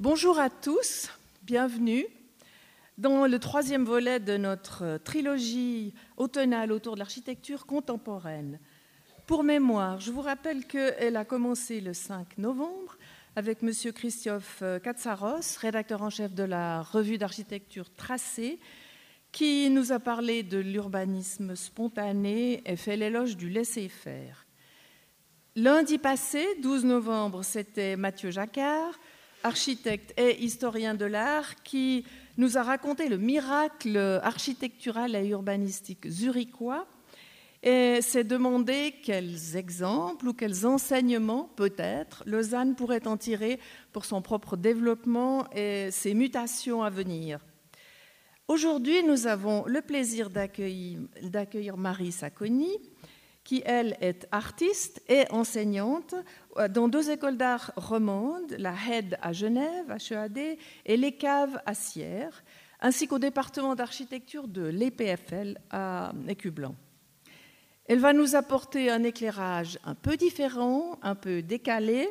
Bonjour à tous, bienvenue dans le troisième volet de notre trilogie automnale autour de l'architecture contemporaine. Pour mémoire, je vous rappelle qu'elle a commencé le 5 novembre avec M. Christophe Katsaros, rédacteur en chef de la revue d'architecture Tracé, qui nous a parlé de l'urbanisme spontané et fait l'éloge du laisser-faire. Lundi passé, 12 novembre, c'était Mathieu Jacquard, architecte et historien de l'art, qui nous a raconté le miracle architectural et urbanistique zurichois et s'est demandé quels exemples ou quels enseignements, peut-être, Lausanne pourrait en tirer pour son propre développement et ses mutations à venir. Aujourd'hui, nous avons le plaisir d'accueillir Marie Sacconi, qui, elle, est artiste et enseignante dans deux écoles d'art romandes, la HED à Genève, HEAD, et les Caves à Sierre, ainsi qu'au département d'architecture de l'EPFL à Écublanc. Elle va nous apporter un éclairage un peu différent, un peu décalé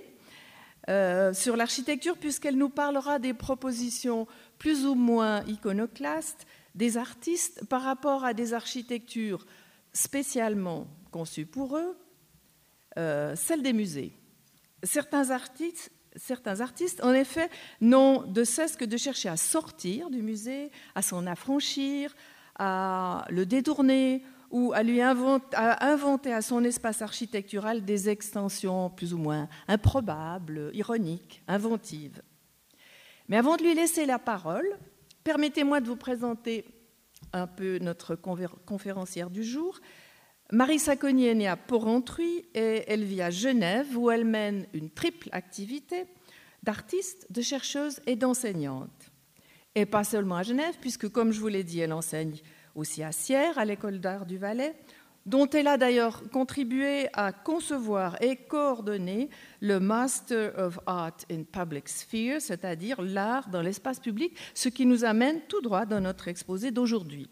euh, sur l'architecture, puisqu'elle nous parlera des propositions plus ou moins iconoclastes des artistes par rapport à des architectures spécialement conçues pour eux, euh, celles des musées. Certains artistes, certains artistes, en effet, n'ont de cesse que de chercher à sortir du musée, à s'en affranchir, à le détourner ou à lui inventer à son espace architectural des extensions plus ou moins improbables, ironiques, inventives. Mais avant de lui laisser la parole, permettez-moi de vous présenter un peu notre conférencière du jour. Marie Sacconi est née à Porrentruy et elle vit à Genève où elle mène une triple activité d'artiste, de chercheuse et d'enseignante. Et pas seulement à Genève, puisque comme je vous l'ai dit, elle enseigne aussi à Sierre, à l'école d'art du Valais, dont elle a d'ailleurs contribué à concevoir et coordonner le Master of Art in Public Sphere, c'est-à-dire l'art dans l'espace public, ce qui nous amène tout droit dans notre exposé d'aujourd'hui.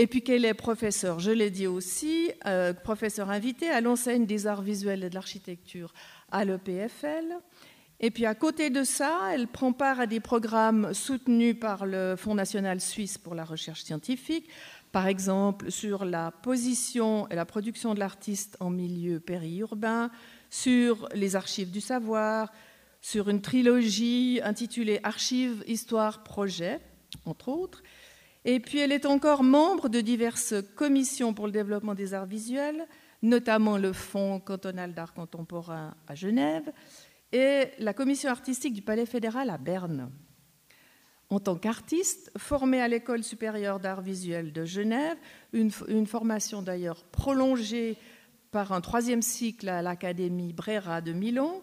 Et puis qu'elle est professeure, je l'ai dit aussi, euh, professeure invitée à l'enseigne des arts visuels et de l'architecture à l'EPFL. Et puis à côté de ça, elle prend part à des programmes soutenus par le Fonds national suisse pour la recherche scientifique, par exemple sur la position et la production de l'artiste en milieu périurbain, sur les archives du savoir, sur une trilogie intitulée Archives, Histoire, Projet, entre autres. Et puis elle est encore membre de diverses commissions pour le développement des arts visuels, notamment le Fonds cantonal d'art contemporain à Genève et la commission artistique du Palais fédéral à Berne en tant qu'artiste, formé à l'École supérieure d'art visuel de Genève, une, formation d'ailleurs prolongée par un troisième cycle à l'Académie Brera de Milan,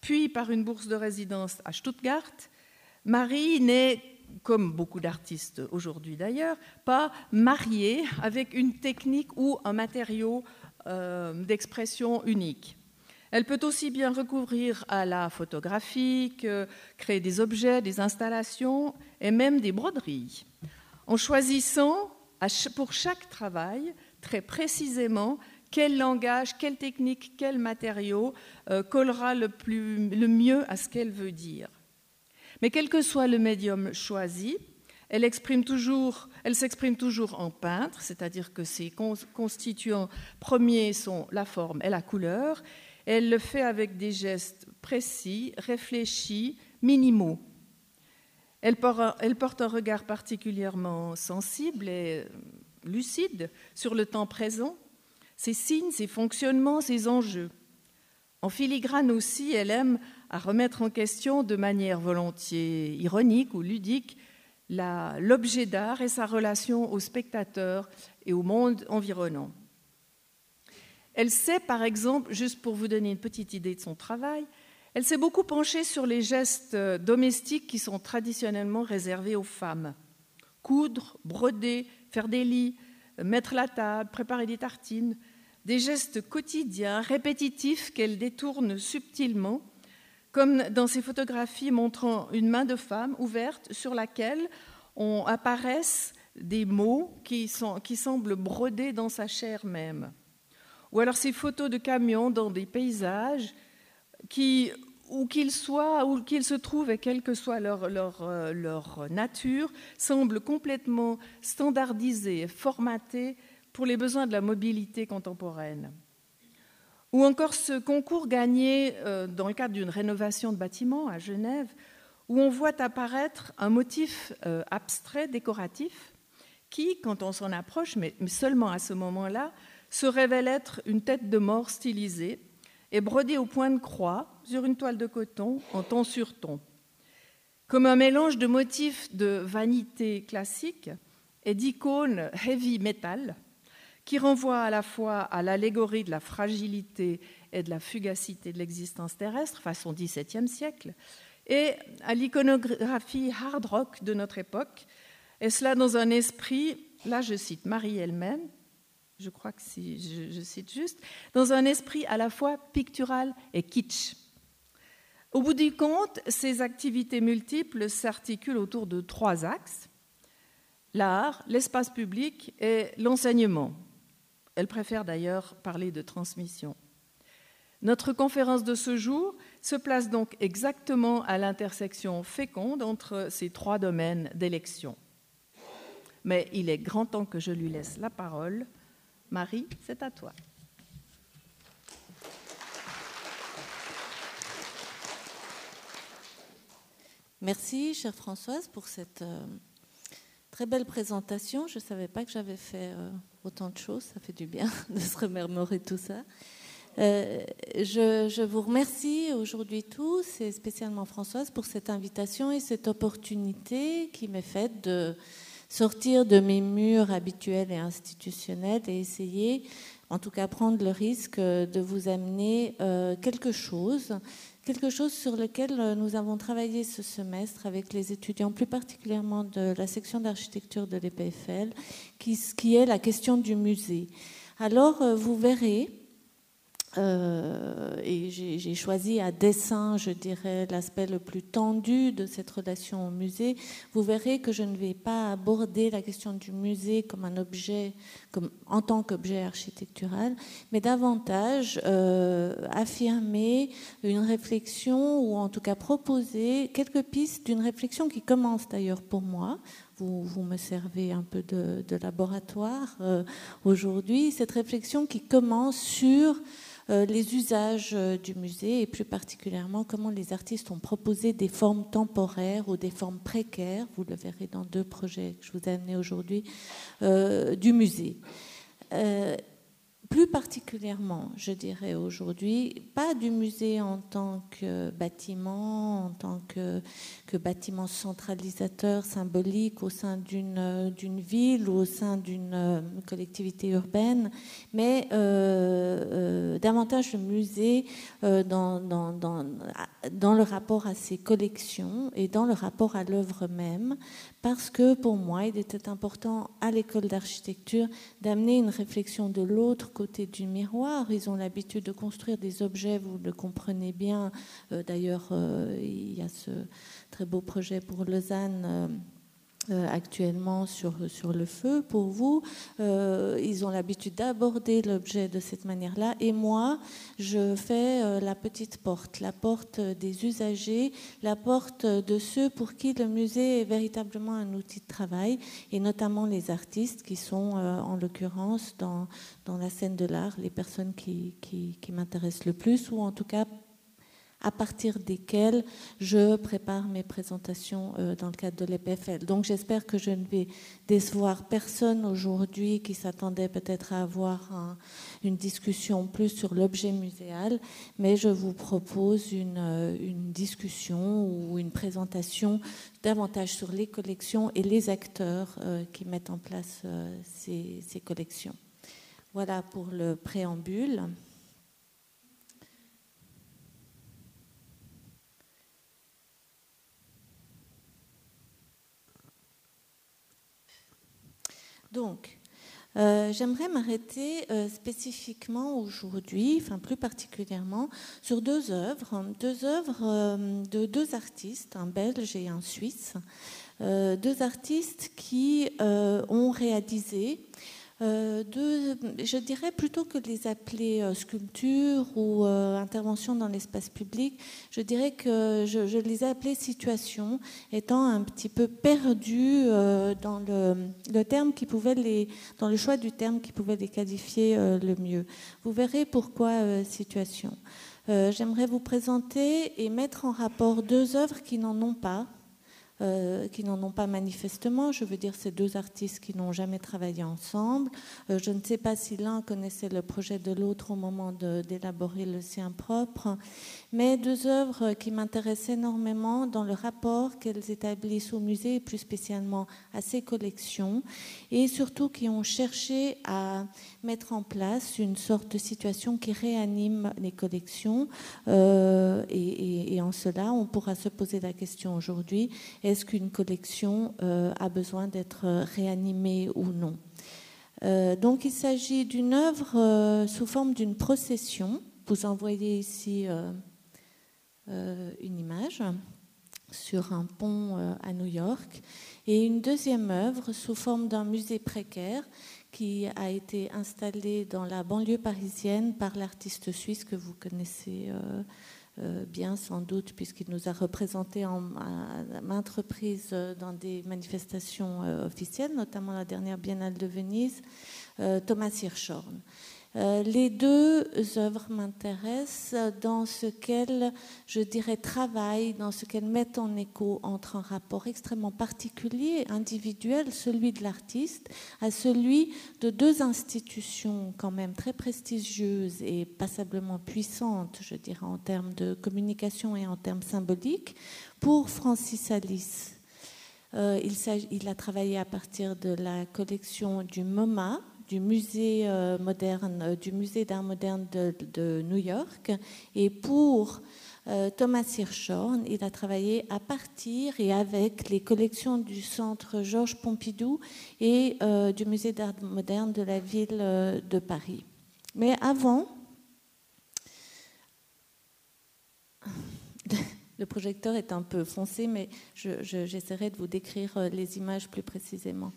puis par une bourse de résidence à Stuttgart. Marie n'est, comme beaucoup d'artistes aujourd'hui d'ailleurs, pas mariée avec une technique ou un matériau euh, d'expression unique. Elle peut aussi bien recourir à la photographie, créer des objets, des installations et même des broderies, en choisissant pour chaque travail très précisément quel langage, quelle technique, quel matériau euh, collera le, le mieux à ce qu'elle veut dire. Mais quel que soit le médium choisi, elle, toujours, s'exprime toujours en peintre, c'est-à-dire que ses constituants premiers sont la forme et la couleur, elle le fait avec des gestes précis, réfléchis, minimaux. Elle porte un regard particulièrement sensible et lucide sur le temps présent, ses signes, ses fonctionnements, ses enjeux. En filigrane aussi, elle aime à remettre en question de manière volontiers ironique ou ludique l'objet d'art et sa relation au spectateur et au monde environnant. Elle sait, par exemple, juste pour vous donner une petite idée de son travail, elle s'est beaucoup penchée sur les gestes domestiques qui sont traditionnellement réservés aux femmes. Coudre, broder, faire des lits, mettre la table, préparer des tartines, des gestes quotidiens, répétitifs qu'elle détourne subtilement, comme dans ces photographies montrant une main de femme ouverte sur laquelle apparaissent des mots qui, semblent brodés dans sa chair même ou alors ces photos de camions dans des paysages qui, où qu'ils soient, où qu'ils se trouvent et quelle que soit leur, euh, leur nature, semblent complètement standardisés, formatés pour les besoins de la mobilité contemporaine. Ou encore ce concours gagné euh, dans le cadre d'une rénovation de bâtiment à Genève, où on voit apparaître un motif euh, abstrait, décoratif, qui, quand on s'en approche, mais seulement à ce moment-là, se révèle être une tête de mort stylisée et brodée au point de croix sur une toile de coton en ton sur ton. Comme un mélange de motifs de vanité classique et d'icônes heavy metal, qui renvoient à la fois à l'allégorie de la fragilité et de la fugacité de l'existence terrestre, façon XVIIe siècle, et à l'iconographie hard rock de notre époque, et cela dans un esprit, là je cite Marie elle-même, je crois que si je, cite juste, dans un esprit à la fois pictural et kitsch. Au bout du compte, ces activités multiples s'articulent autour de trois axes l'art, l'espace public et l'enseignement. Elle préfère d'ailleurs parler de transmission. Notre conférence de ce jour se place donc exactement à l'intersection féconde entre ces trois domaines d'élection. Mais il est grand temps que je lui laisse la parole Marie, c'est à toi. Merci, chère Françoise, pour cette euh, très belle présentation. Je ne savais pas que j'avais fait euh, autant de choses. Ça fait du bien de se remémorer tout ça. Euh, je, vous remercie aujourd'hui tous, et spécialement Françoise, pour cette invitation et cette opportunité qui m'est faite de sortir de mes murs habituels et institutionnels et essayer, en tout cas prendre le risque de vous amener euh, quelque chose, quelque chose sur lequel euh, nous avons travaillé ce semestre avec les étudiants, plus particulièrement de la section d'architecture de l'EPFL, qui, est la question du musée. Alors, euh, vous verrez, euh, et j'ai choisi à dessin, je dirais, l'aspect le plus tendu de cette relation au musée. Vous verrez que je ne vais pas aborder la question du musée comme un objet, comme, en tant qu'objet architectural, mais davantage euh, affirmer une réflexion, ou en tout cas proposer quelques pistes d'une réflexion qui commence d'ailleurs pour moi. Vous, vous, me servez un peu de, de laboratoire euh, aujourd'hui. Cette réflexion qui commence sur les usages euh, du musée et plus particulièrement comment les artistes ont proposé des formes temporaires ou des formes précaires, vous le verrez dans deux projets que je vous ai amenés aujourd'hui, euh, du musée plus particulièrement, je dirais aujourd'hui, pas du musée en tant que bâtiment, en tant que, bâtiment centralisateur, symbolique au sein d'une ville ou au sein d'une euh, collectivité urbaine, mais euh, euh, davantage le musée dans le rapport à ses collections et dans le rapport à l'œuvre même, parce que pour moi, il était important à l'école d'architecture d'amener une réflexion de l'autre côté du miroir. Ils ont l'habitude de construire des objets, vous le comprenez bien. Euh, d'ailleurs, euh, il y a ce très beau projet pour Lausanne. Euh, actuellement sur, sur le feu pour vous. Euh, ils ont l'habitude d'aborder l'objet de cette manière-là. Et moi, je fais euh, la petite porte, la porte des usagers, la porte de ceux pour qui le musée est véritablement un outil de travail, et notamment les artistes qui sont, en l'occurrence, dans, dans la scène de l'art, les personnes qui, qui m'intéressent le plus, ou en tout cas à partir desquels je prépare mes présentations euh, dans le cadre de l'EPFL. Donc j'espère que je ne vais décevoir personne aujourd'hui qui s'attendait peut-être à avoir une discussion plus sur l'objet muséal, mais je vous propose une, euh, une, discussion ou une présentation davantage sur les collections et les acteurs euh, qui mettent en place ces collections. Voilà pour le préambule. Donc, euh, j'aimerais m'arrêter euh, spécifiquement aujourd'hui, enfin plus particulièrement, sur deux œuvres, deux œuvres euh, de deux artistes, un belge et un suisse, deux artistes qui ont réalisé euh, je dirais plutôt que les appeler euh, sculptures ou euh, interventions dans l'espace public, je dirais que je, les ai appelées situations, étant un petit peu perdues dans le, dans le choix du terme qui pouvait les qualifier le mieux. Vous verrez pourquoi situation. J'aimerais vous présenter et mettre en rapport deux œuvres qui n'en ont pas, euh, qui n'en ont pas manifestement. Je veux dire, ces deux artistes qui n'ont jamais travaillé ensemble. Euh, je ne sais pas si l'un connaissait le projet de l'autre au moment d'élaborer le sien propre, mais deux œuvres qui m'intéressent énormément dans le rapport qu'elles établissent au musée, et plus spécialement à ses collections, et surtout qui ont cherché à mettre en place une sorte de situation qui réanime les collections. Euh, et, en cela, on pourra se poser la question aujourd'hui est-ce qu'une collection euh, a besoin d'être réanimée ou non? Euh, Donc, il s'agit d'une œuvre sous forme d'une procession. Vous en voyez ici une image sur un pont à New York, et une deuxième œuvre sous forme d'un musée précaire qui a été installé dans la banlieue parisienne par l'artiste suisse que vous connaissez euh, euh, bien sans doute, puisqu'il nous a représenté en, à, maintes reprises euh, dans des manifestations officielles, notamment la dernière Biennale de Venise, Thomas Hirschhorn. Euh, les deux œuvres m'intéressent dans ce qu'elles, je dirais, travaillent, dans ce qu'elles mettent en écho entre un rapport extrêmement particulier, individuel, celui de l'artiste, à celui de deux institutions quand même très prestigieuses et passablement puissantes, je dirais, en termes de communication et en termes symboliques, pour Francis Alice. Euh, il, il, a travaillé à partir de la collection du MoMA, du musée euh, moderne, euh, du musée d'art moderne de, New York. Et pour euh, Thomas Hirschhorn, il a travaillé à partir et avec les collections du centre Georges Pompidou et du musée d'art moderne de la ville de Paris. Mais avant, le projecteur est un peu foncé, mais j'essaierai de vous décrire les images plus précisément.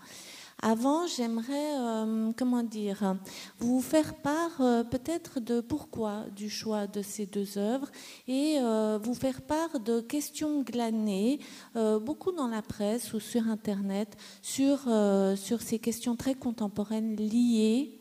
Avant, j'aimerais, euh, comment dire, vous faire part euh, peut-être de pourquoi du choix de ces deux œuvres et euh, vous faire part de questions glanées, beaucoup dans la presse ou sur Internet, sur, sur ces questions très contemporaines liées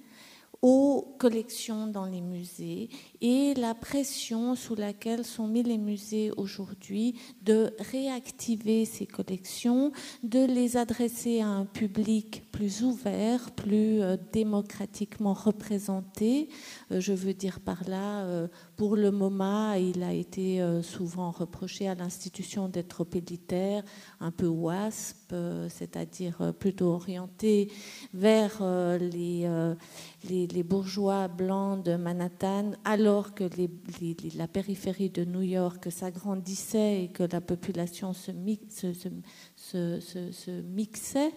aux collections dans les musées et la pression sous laquelle sont mis les musées aujourd'hui de réactiver ces collections, de les adresser à un public plus ouvert, plus euh, démocratiquement représenté. Euh, je veux dire par là, euh, pour le MoMA, il a été souvent reproché à l'institution d'être élitaire, un peu WASP, c'est-à-dire plutôt orienté vers les les, bourgeois blancs de Manhattan, alors que la périphérie de New York s'agrandissait et que la population se, mixait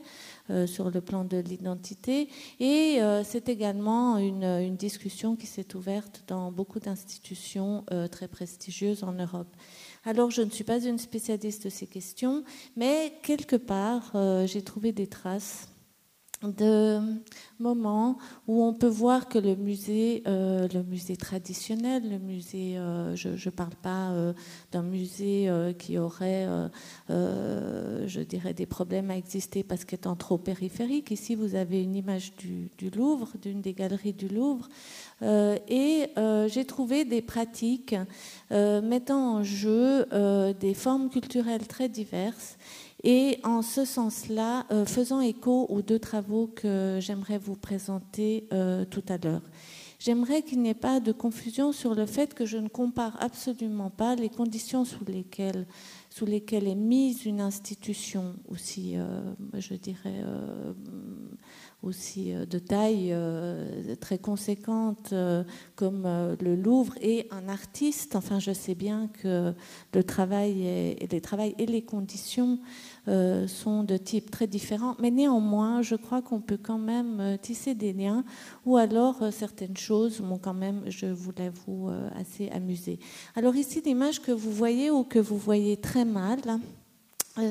euh, sur le plan de l'identité. Et euh, c'est également une, discussion qui s'est ouverte dans beaucoup d'institutions euh, très prestigieuses en Europe. Alors, je ne suis pas une spécialiste de ces questions, mais quelque part, j'ai trouvé des traces de moments où on peut voir que le musée, euh, le musée traditionnel, le musée, euh, je ne parle pas euh, d'un musée qui aurait, je dirais, des problèmes à exister parce qu'étant trop périphérique. Ici, vous avez une image du, du Louvre, d'une des galeries du Louvre, et j'ai trouvé des pratiques mettant en jeu des formes culturelles très diverses et en ce sens-là, euh, faisant écho aux deux travaux que j'aimerais vous présenter euh, tout à l'heure. J'aimerais qu'il n'y ait pas de confusion sur le fait que je ne compare absolument pas les conditions sous lesquelles, sous lesquelles est mise une institution aussi, euh, je dirais, aussi de taille très conséquente comme le Louvre et un artiste. Enfin, je sais bien que le travail et, les conditions euh, sont de type très différents, mais néanmoins, je crois qu'on peut quand même euh, tisser des liens, ou alors euh, certaines choses m'ont quand même, je vous l'avoue, assez amusé. Alors ici, l'image que vous voyez ou que vous voyez très mal,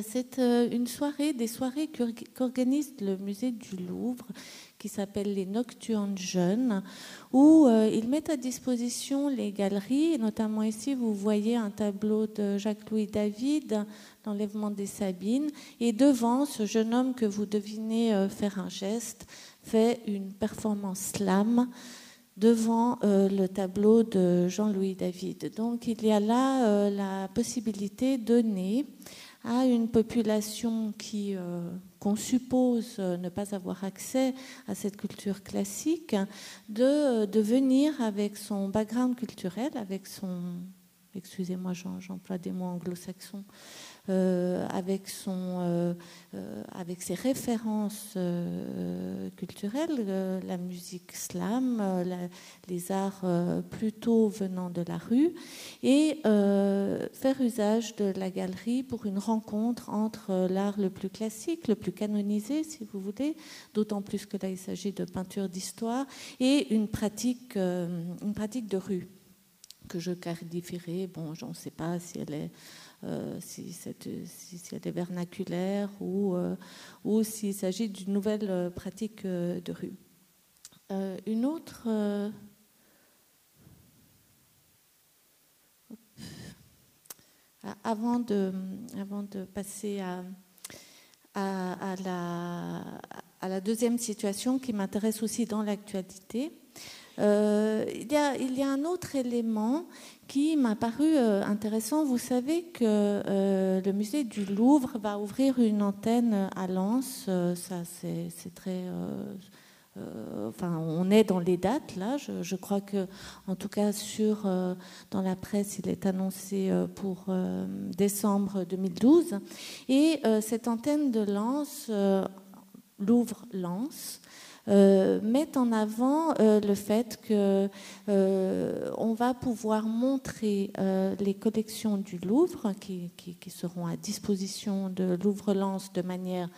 c'est une soirée, des soirées qu'organise le musée du Louvre qui s'appelle les Nocturnes Jeunes, où ils mettent à disposition les galeries. notamment ici, vous voyez un tableau de Jacques-Louis David, L'enlèvement des Sabines. Et devant, ce jeune homme que vous devinez faire un geste fait une performance slam devant euh, le tableau de Jean-Louis David. Donc il y a là euh, la possibilité donnée à une population qui, euh, qu'on suppose ne pas avoir accès à cette culture classique, de, de venir avec son background culturel, avec son, excusez-moi j'emploie des mots anglo-saxons, euh, avec, son, euh, euh, avec ses références culturelles, la musique slam, les arts plutôt venant de la rue, et faire usage de la galerie pour une rencontre entre l'art le plus classique, le plus canonisé, si vous voulez, d'autant plus que là il s'agit de peinture d'histoire, et une pratique, une pratique de rue que je qualifierais, bon, je ne sais pas si elle est euh, si, si, elle est vernaculaire ou, euh, ou s'il s'agit d'une nouvelle euh, pratique de rue. une autre. Avant de, avant de passer à, à, la, à la deuxième situation qui m'intéresse aussi dans l'actualité, euh, il, y a, un autre élément qui m'a paru euh, intéressant. Vous savez que euh, le musée du Louvre va ouvrir une antenne à Lens. ça, c'est très. enfin, on est dans les dates là. Je, je, crois que, en tout cas, sur dans la presse, il est annoncé pour décembre 2012. Et cette antenne de Lens, Louvre-Lens, euh, met en avant euh, le fait que euh, on va pouvoir montrer les collections du Louvre qui, seront à disposition de Louvre-Lens de manière euh,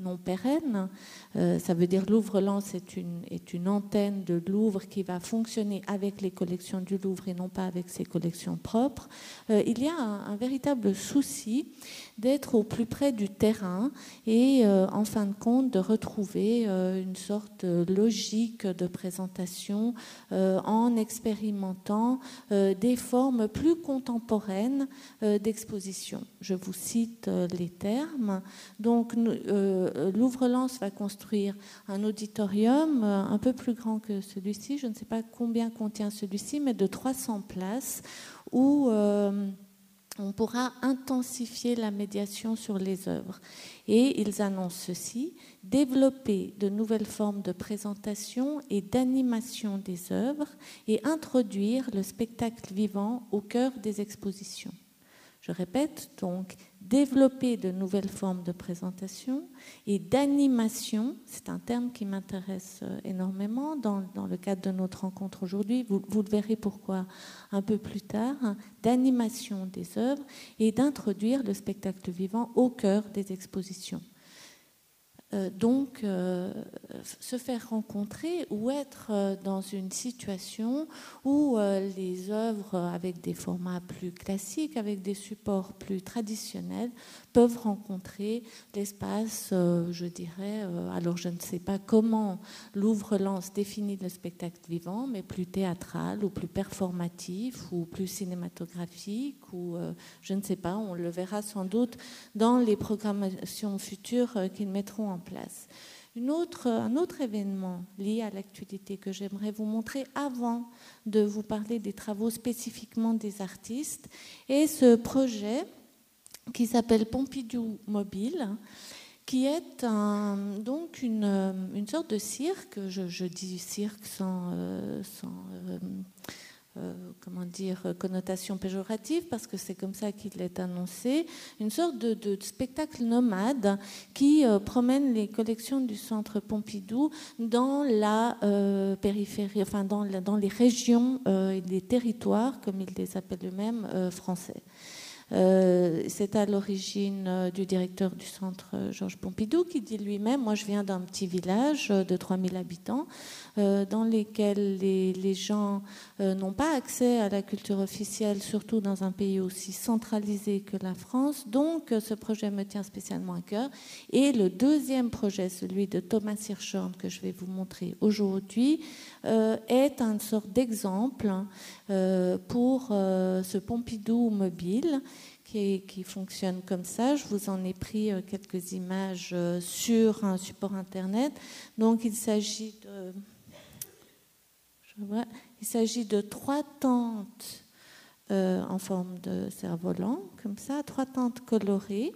non pérenne. Euh, ça veut dire Louvre-Lens est une, est une antenne de Louvre qui va fonctionner avec les collections du Louvre et non pas avec ses collections propres. Euh, il y a un, véritable souci d'être au plus près du terrain et en fin de compte de retrouver une sorte de logique de présentation en expérimentant des formes plus contemporaines d'exposition. Je vous cite les termes. Donc euh, Louvre-Lens va construire un auditorium euh, un peu plus grand que celui-ci. Je ne sais pas combien contient celui-ci, mais de 300 places où euh, on pourra intensifier la médiation sur les œuvres. Et ils annoncent ceci, développer de nouvelles formes de présentation et d'animation des œuvres et introduire le spectacle vivant au cœur des expositions. Je répète donc, développer de nouvelles formes de présentation et d'animation. C'est un terme qui m'intéresse euh, énormément dans, le cadre de notre rencontre aujourd'hui. Vous, vous, le verrez pourquoi un peu plus tard. Hein, d'animation des œuvres et d'introduire le spectacle vivant au cœur des expositions. Euh, donc, euh, se faire rencontrer ou être euh, dans une situation où les œuvres avec des formats plus classiques, avec des supports plus traditionnels, peuvent rencontrer l'espace, je dirais, alors je ne sais pas comment Louvre-Lens définit le spectacle vivant, mais plus théâtral ou plus performatif ou plus cinématographique ou je ne sais pas, on le verra sans doute dans les programmations futures qu'ils mettront en place. Une autre, un autre événement lié à l'actualité que j'aimerais vous montrer avant de vous parler des travaux spécifiquement des artistes est ce projet qui s'appelle Pompidou Mobile qui est donc une, sorte de cirque, je, dis cirque sans, euh, euh, euh, comment dire, connotation péjorative, parce que c'est comme ça qu'il est annoncé, une sorte de, spectacle nomade qui euh, promène les collections du Centre Pompidou dans la euh, périphérie, enfin dans, les régions et les territoires, comme ils les appellent eux-mêmes, français. Euh, c'est à l'origine euh, du directeur du centre Georges Pompidou qui dit lui-même, moi je viens d'un petit village de 3000 habitants dans lesquels les, les gens n'ont pas accès à la culture officielle, surtout dans un pays aussi centralisé que la France. Donc ce projet me tient spécialement à cœur. Et le deuxième projet, celui de Thomas Hirschhorn, que je vais vous montrer aujourd'hui, est une sorte d'exemple pour ce Pompidou mobile qui, fonctionne comme ça. Je vous en ai pris euh, quelques images euh, sur un support Internet. Donc il s'agit de... il s'agit de trois tentes euh, en forme de cerf-volant, comme ça, trois tentes colorées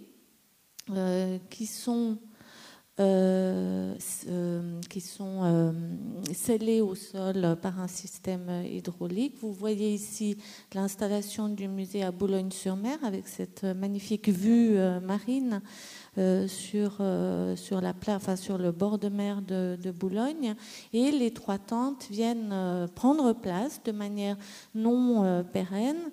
qui sont euh, euh, qui sont euh, scellés au sol par un système hydraulique. Vous voyez ici l'installation du musée à Boulogne-sur-Mer avec cette magnifique vue marine sur, sur, la enfin, sur le bord de mer de, de, Boulogne. Et les trois tentes viennent prendre place de manière non pérenne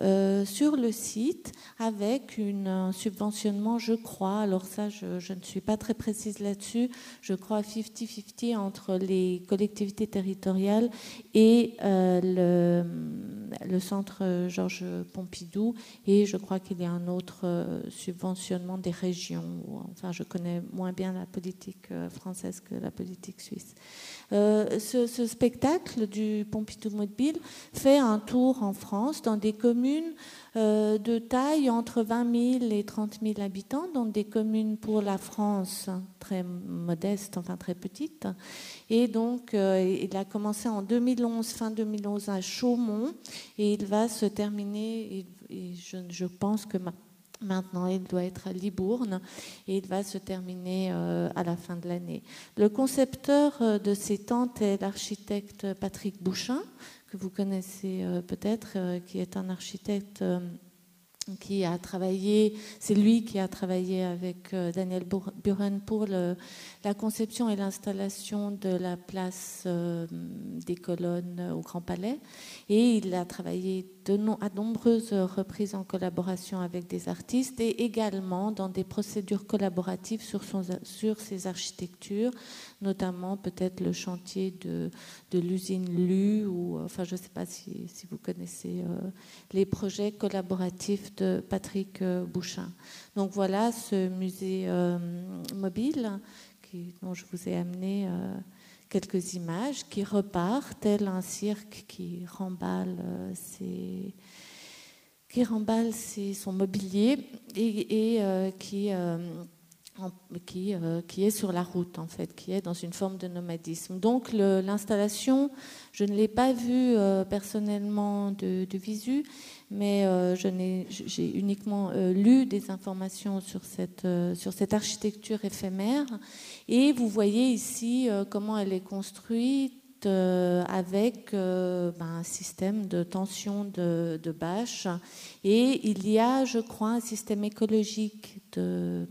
euh, sur le site avec un subventionnement, je crois, alors ça je, ne suis pas très précise là-dessus, je crois 50-50 entre les collectivités territoriales et euh, le, le, centre Georges Pompidou et je crois qu'il y a un autre euh, subventionnement des régions. Enfin, je connais moins bien la politique française que la politique suisse. Euh, ce, spectacle du Pompidou Mobile fait un tour en France dans des communes euh, de taille entre 20 000 et 30 000 habitants, donc des communes pour la France très modestes, enfin très petites. Et donc, euh, il a commencé en 2011, fin 2011 à Chaumont, et il va se terminer, et, je, je pense que ma, Maintenant, il doit être à Libourne et il va se terminer euh, à la fin de l'année. Le concepteur euh, de ces tentes est l'architecte Patrick Bouchin, que vous connaissez euh, peut-être, qui est un architecte qui a travaillé, c'est lui qui a travaillé avec Daniel Buren pour le, la conception et l'installation de la place des colonnes au Grand Palais. Et il a travaillé à nombreuses reprises en collaboration avec des artistes et également dans des procédures collaboratives sur, ses architectures, notamment peut-être le chantier de, de l'usine LU, ou enfin je ne sais pas si, vous connaissez euh, les projets collaboratifs de Patrick euh, Bouchin. Donc voilà ce musée euh, mobile dont je vous ai amené quelques images qui repartent, tel un cirque qui remballe, euh, son mobilier et, euh, qui, euh, euh, est sur la route, en fait, qui est dans une forme de nomadisme. Donc l'installation, je ne l'ai pas vue euh, personnellement de, visu, mais euh, j'ai uniquement lu des informations sur cette, sur cette architecture éphémère. Et vous voyez ici comment elle est construite avec ben, un système de tension de, de bâche. Et il y a, je crois, un système écologique de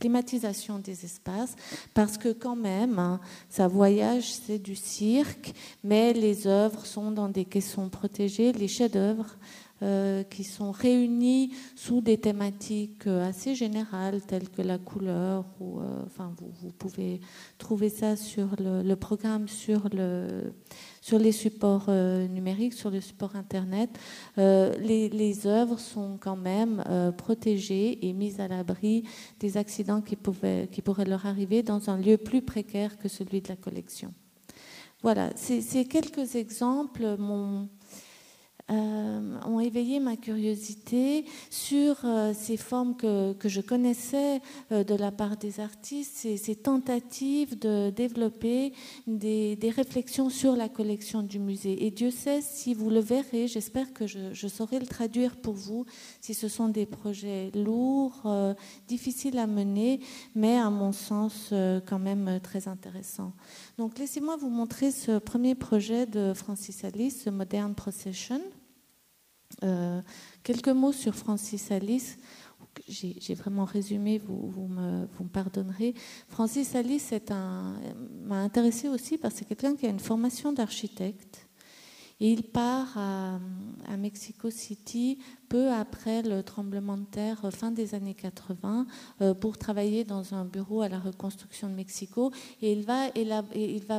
climatisation des espaces, parce que quand même, hein, ça voyage, c'est du cirque, mais les œuvres sont dans des caissons protégés, les chefs-d'œuvre euh, qui sont réunis sous des thématiques euh, assez générales telles que la couleur. Ou, euh, enfin, vous, vous, pouvez trouver ça sur le, programme sur le sur les supports numériques, sur le support Internet, les, les, œuvres sont quand même protégées et mises à l'abri des accidents qui, pouvaient, qui pourraient leur arriver dans un lieu plus précaire que celui de la collection. Voilà, c'est quelques exemples. Mon, euh, ont éveillé ma curiosité sur euh, ces formes que, que je connaissais euh, de la part des artistes, ces, tentatives de développer des, des, réflexions sur la collection du musée. Et Dieu sait si vous le verrez, j'espère que je, saurai le traduire pour vous, si ce sont des projets lourds, difficiles à mener, mais à mon sens quand même très intéressants. Donc laissez-moi vous montrer ce premier projet de Francis Alice, Modern Procession. Euh, quelques mots sur Francis Alice. J'ai vraiment résumé, vous, me, pardonnerez. Francis Alice m'a intéressé aussi parce que c'est quelqu'un qui a une formation d'architecte. Il part à, Mexico City peu après le tremblement de terre fin des années 80 pour travailler dans un bureau à la reconstruction de Mexico. Et il va,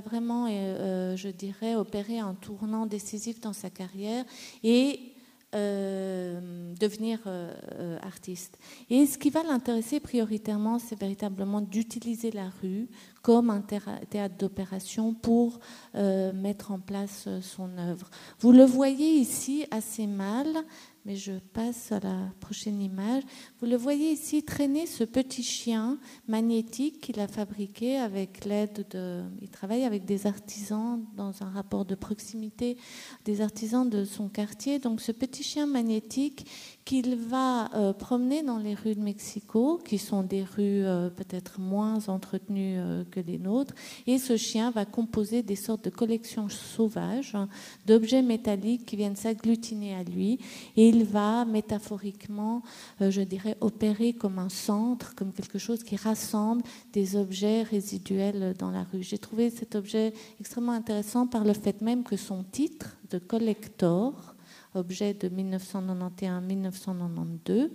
vraiment, je dirais, opérer un tournant décisif dans sa carrière. Et euh, devenir euh, euh, artiste. Et ce qui va l'intéresser prioritairement, c'est véritablement d'utiliser la rue comme un théâtre d'opération pour mettre en place son œuvre. Vous le voyez ici assez mal, mais je passe à la prochaine image. Vous le voyez ici traîner ce petit chien magnétique qu'il a fabriqué avec l'aide de... Il travaille avec des artisans dans un rapport de proximité, des artisans de son quartier. Donc ce petit chien magnétique qu'il va euh, promener dans les rues de Mexico, qui sont des rues euh, peut-être moins entretenues euh, que les nôtres. Et ce chien va composer des sortes de collections sauvages hein, d'objets métalliques qui viennent s'agglutiner à lui. Et il va métaphoriquement, je dirais, opérer comme un centre, comme quelque chose qui rassemble des objets résiduels dans la rue. J'ai trouvé cet objet extrêmement intéressant par le fait même que son titre de collector, objet de 1991-1992,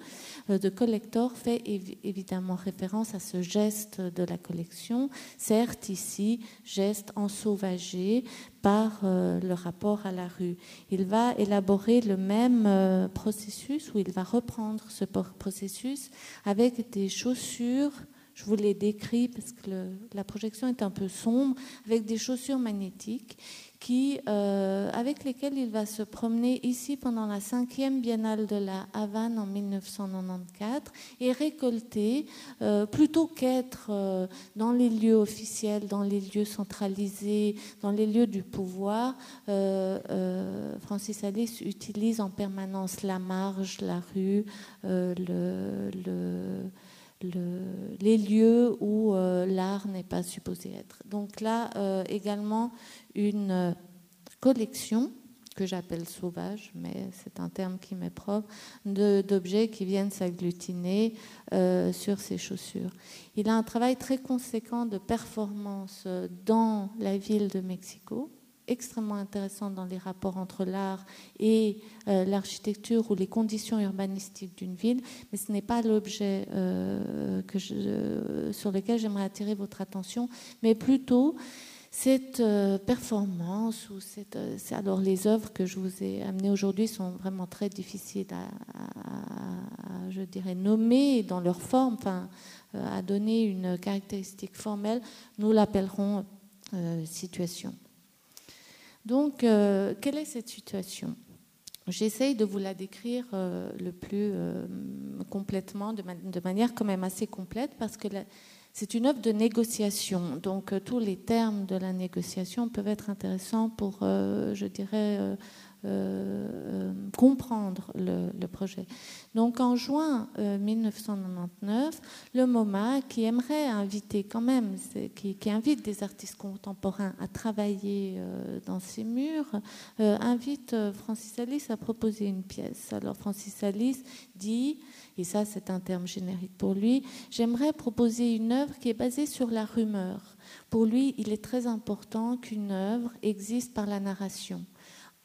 euh, de Collector fait évidemment référence à ce geste de la collection, certes ici geste ensauvagé par euh, le rapport à la rue. Il va élaborer le même euh, processus ou il va reprendre ce processus avec des chaussures. Je vous l'ai décrit parce que la projection est un peu sombre, avec des chaussures magnétiques qui, euh, avec lesquels il va se promener ici pendant la cinquième biennale de la Havane en 1994 et récolter, euh, plutôt qu'être euh, dans les lieux officiels, dans les lieux centralisés, dans les lieux du pouvoir, Francis Alice utilise en permanence la marge, la rue, le, les lieux où l'art n'est pas supposé être. Donc là, également, une euh, collection que j'appelle sauvage, mais c'est un terme qui m'est propre, d'objets qui viennent s'agglutiner euh, sur ses chaussures. Il a un travail très conséquent de performance euh, dans la ville de Mexico, extrêmement intéressant dans les rapports entre l'art et l'architecture ou les conditions urbanistiques d'une ville, mais ce n'est pas l'objet sur lequel j'aimerais attirer votre attention, mais plutôt cette euh, performance ou cette, euh, alors les œuvres que je vous ai amenées aujourd'hui sont vraiment très difficiles à, je dirais, nommer dans leur forme, enfin, euh, à donner une caractéristique formelle. Nous l'appellerons situation. Donc, quelle est cette situation? J'essaye de vous la décrire le plus complètement, de, de, manière quand même assez complète, parce que c'est une œuvre de négociation, donc euh, tous les termes de la négociation peuvent être intéressants pour, euh, je dirais, euh, comprendre le, projet. Donc en juin 1999, le MoMA, qui aimerait inviter quand même, qui, invite des artistes contemporains à travailler dans ces murs, invite Francis Alice à proposer une pièce. Alors Francis Alice dit et ça c'est un terme générique pour lui, j'aimerais proposer une œuvre qui est basée sur la rumeur. Pour lui, il est très important qu'une œuvre existe par la narration.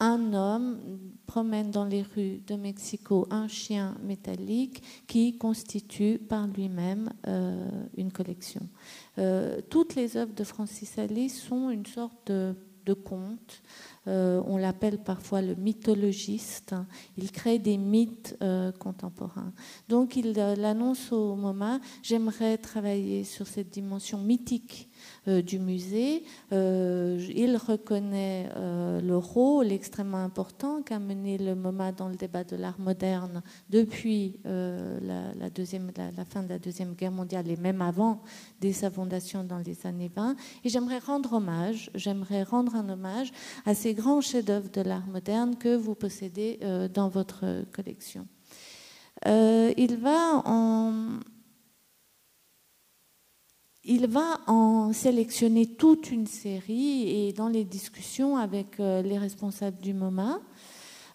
Un homme promène dans les rues de Mexico un chien métallique qui constitue par lui-même euh, une collection. Euh, toutes les œuvres de Francis Alice sont une sorte de, conte euh, on l'appelle parfois le mythologiste. Il crée des mythes contemporains. Donc il l'annonce au MoMA, j'aimerais travailler sur cette dimension mythique du musée. Euh, il reconnaît euh, le rôle extrêmement important qu'a mené le MoMA dans le débat de l'art moderne depuis la, fin de la Deuxième Guerre mondiale et même avant, dès sa fondation dans les années 20. Et j'aimerais rendre hommage, j'aimerais rendre un hommage à ces grands chefs-d'œuvre de l'art moderne que vous possédez dans votre collection. il va en il va en sélectionner toute une série et dans les discussions avec euh, les responsables du MoMA,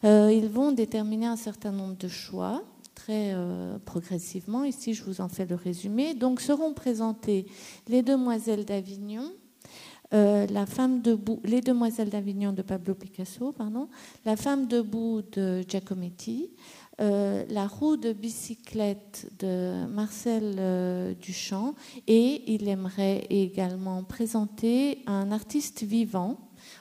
euh, ils vont déterminer un certain nombre de choix très euh, progressivement. Ici, je vous en fais le résumé. Donc seront présentées les demoiselles d'Avignon, la femme debout, Les Demoiselles d'Avignon de Pablo Picasso, pardon, La femme debout de Giacometti, La roue de bicyclette de Marcel Duchamp, et il aimerait également présenter un artiste vivant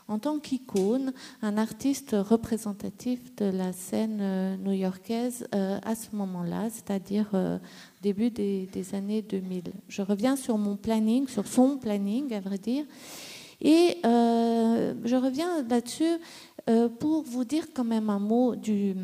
en tant qu'icône, un artiste représentatif de la scène euh, new-yorkaise euh, à ce moment-là, c'est-à-dire euh, début des, années 2000. Je reviens sur mon planning, sur son planning, à vrai dire. Et je reviens là-dessus pour vous dire quand même un mot du,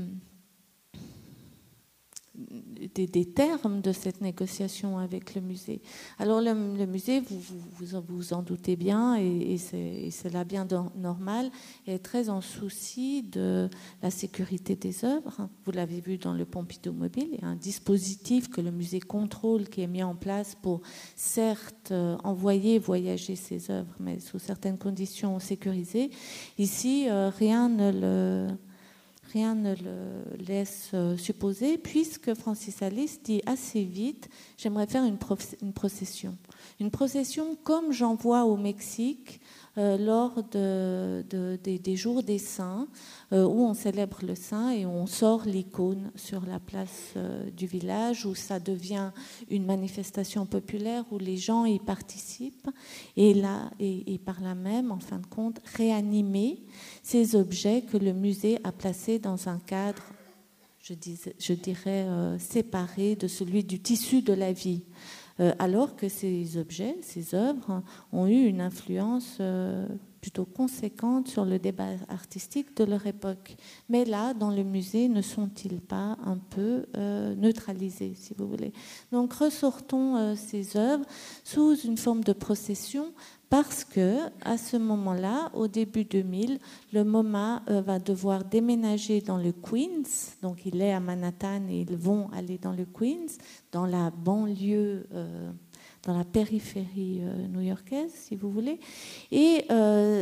des, termes de cette négociation avec le musée. Alors le, musée, vous, vous, en doutez bien, et, c'est là bien normal, est très en souci de la sécurité des œuvres. Vous l'avez vu dans le Pompidou Mobile, il y a un dispositif que le musée contrôle qui est mis en place pour certes euh, envoyer voyager ces œuvres, mais sous certaines conditions sécurisées. Ici, euh, rien ne le rien ne le laisse euh, supposer, puisque Francis Alice dit assez vite, j'aimerais faire une, procession. Une procession comme j'en vois au Mexique lors de, des jours des saints, euh, où on célèbre le saint et on sort l'icône sur la place euh, du village, où ça devient une manifestation populaire, où les gens y participent, et là, et, par là même, en fin de compte, réanimer ces objets que le musée a placés dans un cadre je dirais, séparé de celui du tissu de la vie. Euh, alors que ces objets, ces œuvres, ont eu une influence euh, plutôt conséquente sur le débat artistique de leur époque. Mais là, dans le musée, ne sont-ils pas un peu euh, neutralisés, si vous voulez? Donc ressortons ces œuvres sous une forme de procession parce que à ce moment-là, au début 2000, le MoMA euh, va devoir déménager dans le Queens. Donc, il est à Manhattan et ils vont aller dans le Queens, dans la banlieue, euh, dans la périphérie euh, new-yorkaise, si vous voulez. Et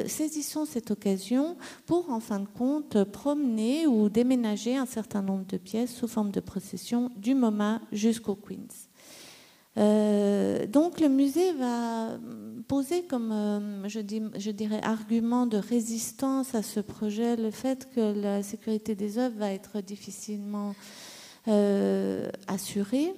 saisissons cette occasion pour, en fin de compte, promener ou déménager un certain nombre de pièces sous forme de procession du MoMA jusqu'au Queens. Euh, donc le musée va poser comme, euh, je, dirais, argument de résistance à ce projet le fait que la sécurité des œuvres va être difficilement euh, assurée.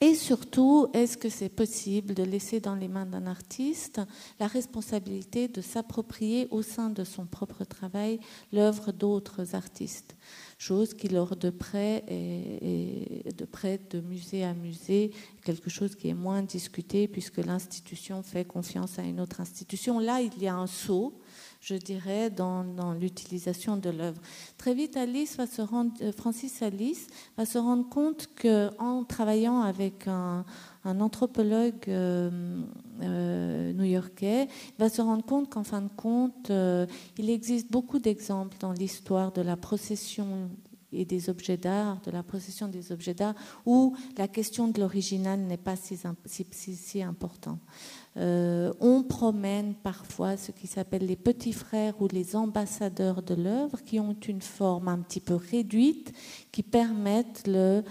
Et surtout, est-ce que c'est possible de laisser dans les mains d'un artiste la responsabilité de s'approprier au sein de son propre travail l'œuvre d'autres artistes? Chose qui, lors de près, et de près de musée à musée, quelque chose qui est moins discuté puisque l'institution fait confiance à une autre institution. Là, il y a un saut je dirais, dans, l'utilisation de l'œuvre. Très vite, Alice va se rendre, euh, Francis Alice va se rendre compte qu'en travaillant avec un, anthropologue euh, euh, new-yorkais, va se rendre compte qu'en fin de compte, il existe beaucoup d'exemples dans l'histoire de la procession et des objets d'art, de la possession des objets d'art, où la question de l'original n'est pas si, si, si importante. Euh, on promène parfois ce qui s'appelle les petits frères ou les ambassadeurs de l'œuvre, qui ont une forme un petit peu réduite, qui permettent le,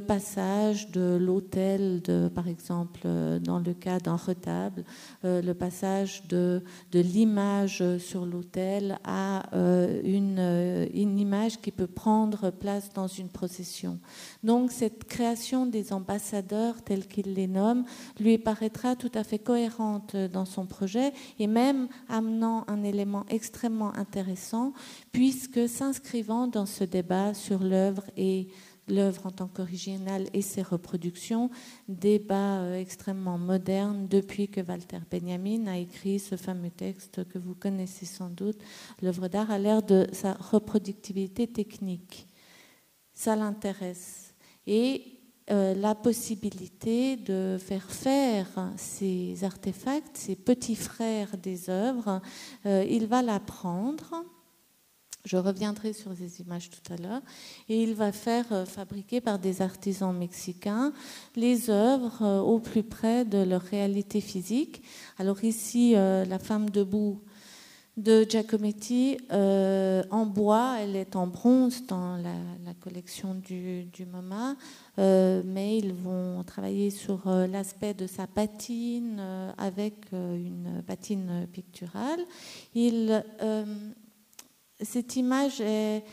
passage de l'hôtel, par exemple, euh, dans le cas d'un retable, euh, le passage de, l'image sur l'autel à une, une image qui peut prendre place dans une procession. Donc cette création des ambassadeurs, tels qu'il les nomme, lui paraîtra tout à fait cohérente dans son projet et même amenant un élément extrêmement intéressant puisque s'inscrivant dans ce débat sur l'œuvre et l'œuvre en tant qu'originale et ses reproductions, débat euh, extrêmement moderne depuis que Walter Benjamin a écrit ce fameux texte que vous connaissez sans doute, l'œuvre d'art à l'ère de sa reproductivité technique. Ça l'intéresse. Et euh, la possibilité de faire faire ces artefacts, ces petits frères des œuvres. Euh, il va l'apprendre. Je reviendrai sur ces images tout à l'heure. Et il va faire euh, fabriquer par des artisans mexicains les œuvres au plus près de leur réalité physique. Alors ici, la femme debout de Giacometti en bois. Elle est en bronze dans la, collection du, du MoMA, mais ils vont travailler sur l'aspect de sa patine avec une patine picturale. Il, cette image est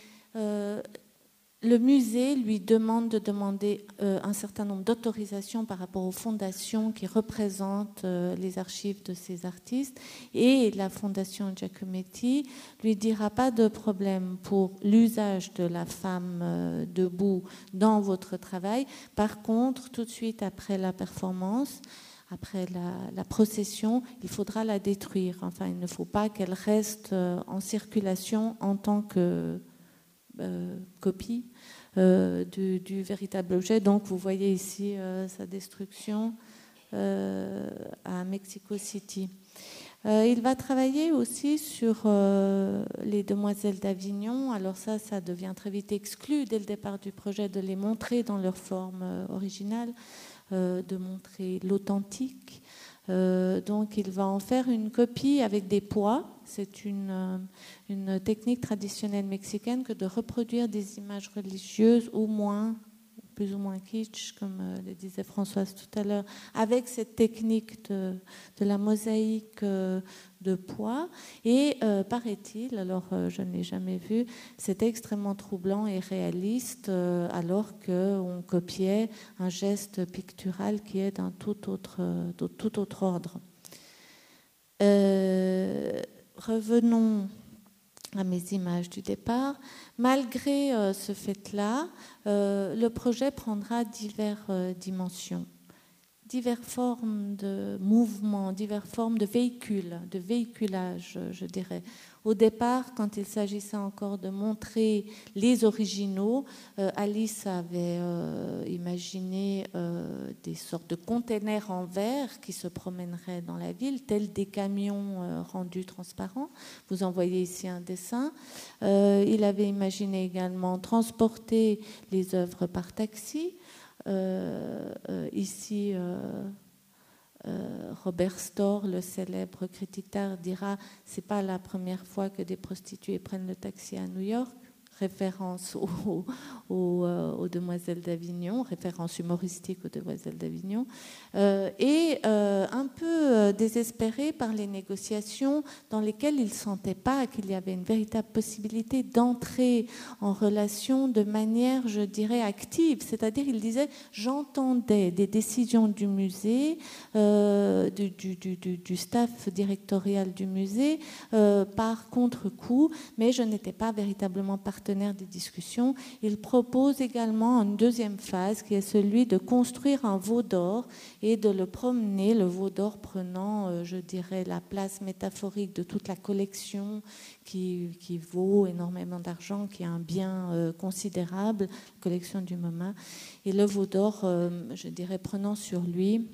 le musée lui demande de demander euh, un certain nombre d'autorisations par rapport aux fondations qui représentent euh, les archives de ces artistes et la fondation Giacometti lui dira pas de problème pour l'usage de la femme euh, debout dans votre travail. Par contre, tout de suite après la performance, après la, procession, il faudra la détruire. Enfin, il ne faut pas qu'elle reste en circulation en tant que euh, copie euh, du, véritable objet. Donc vous voyez ici euh, sa destruction à Mexico City. il va travailler aussi sur les demoiselles d'Avignon. Alors ça, ça devient très vite exclu dès le départ du projet de les montrer dans leur forme originale, de montrer l'authentique. Euh, donc il va en faire une copie avec des poids. C'est une, euh, une, technique traditionnelle mexicaine que de reproduire des images religieuses au moins plus ou moins kitsch, comme euh, le disait Françoise tout à l'heure, avec cette technique de, la mosaïque euh, de poids. Et euh, paraît-il, alors je ne l'ai jamais vu, c'était extrêmement troublant et réaliste, alors qu'on copiait un geste pictural qui est d'un tout autre ordre. revenons à mes images du départ. Malgré euh, ce fait-là, euh, le projet prendra diverses euh, dimensions, diverses formes de mouvement, diverses formes de véhicules, de véhiculage, je dirais. Au départ, quand il s'agissait encore de montrer les originaux, euh, Alice avait euh, imaginé euh, des sortes de containers en verre qui se promèneraient dans la ville, tels des camions rendus transparents. Vous en voyez ici un dessin. il avait imaginé également transporter les œuvres par taxi. Ici, euh, Robert Storr, le célèbre critique dira c'est pas la première fois que des prostituées prennent le taxi à New York référence aux, euh, aux, Demoiselles d'Avignon, référence humoristique aux Demoiselles d'Avignon, euh, et euh, un peu désespéré par les négociations dans lesquelles il ne sentait pas qu'il y avait une véritable possibilité d'entrer en relation de manière, je dirais, active. C'est-à-dire, il disait, j'entendais des décisions du musée, du, du, staff directorial du musée, par contre-coup, mais je n'étais pas véritablement partie des discussions, il propose également une deuxième phase qui est celui de construire un veau d'or et de le promener, le veau d'or prenant, euh, je dirais, la place métaphorique de toute la collection qui, vaut énormément d'argent, qui est un bien euh, considérable, collection du MoMA, et le veau d'or, euh, je dirais, prenant sur lui,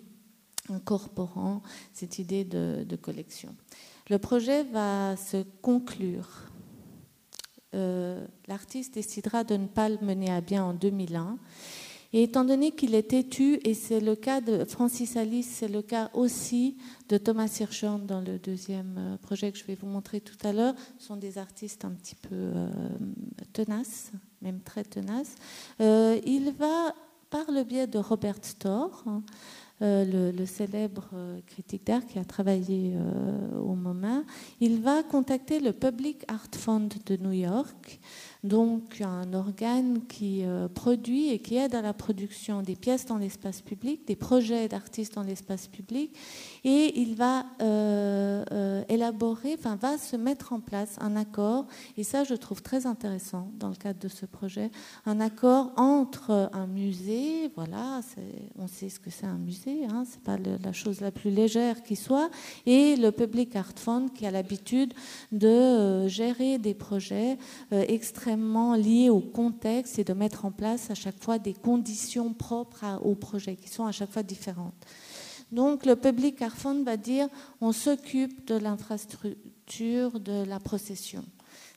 incorporant cette idée de collection. Le projet va se conclure euh, l'artiste décidera de ne pas le mener à bien en 2001. Et étant donné qu'il est têtu, et c'est le cas de Francis Alice, c'est le cas aussi de Thomas Hirschhorn dans le deuxième euh, projet que je vais vous montrer tout à l'heure, sont des artistes un petit peu euh, tenaces, même très tenaces. il va, par le biais de Robert Storr, euh, le, célèbre euh, critique d'art qui a travaillé euh, au MoMA, il va contacter le Public Art Fund de New York donc un organe qui euh, produit et qui aide à la production des pièces dans l'espace public, des projets d'artistes dans l'espace public, et il va euh, euh, élaborer, enfin va se mettre en place un accord, et ça je trouve très intéressant dans le cadre de ce projet, un accord entre un musée, voilà, on sait ce que c'est un musée, hein, c'est pas la chose la plus légère qui soit, et le Public Art Fund qui a l'habitude de gérer des projets extrêmement lié au contexte et de mettre en place à chaque fois des conditions propres au projet qui sont à chaque fois différentes. Donc le public Carphone va dire on s'occupe de l'infrastructure de la procession.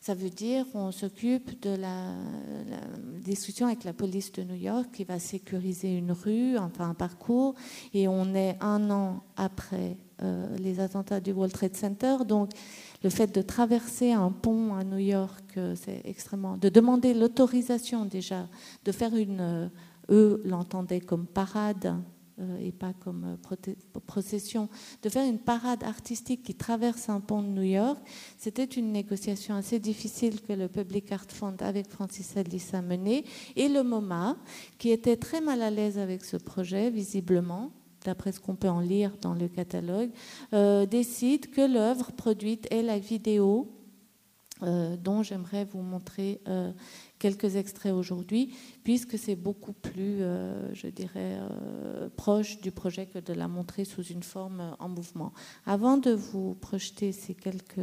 Ça veut dire on s'occupe de la, discussion avec la police de New York qui va sécuriser une rue, enfin un parcours, et on est un an après les attentats du World Trade Center. Donc, le fait de traverser un pont à New York, c'est extrêmement. de demander l'autorisation déjà, de faire une. eux l'entendaient comme parade euh, et pas comme euh, procession, de faire une parade artistique qui traverse un pont de New York, c'était une négociation assez difficile que le Public Art Fund avec Francis Alice a menée. Et le MoMA, qui était très mal à l'aise avec ce projet, visiblement, d'après ce qu'on peut en lire dans le catalogue, euh, décide que l'œuvre produite est la vidéo dont j'aimerais vous montrer quelques extraits aujourd'hui, puisque c'est beaucoup plus, euh, je dirais, euh, proche du projet que de la montrer sous une forme euh, en mouvement. Avant de vous projeter ces quelques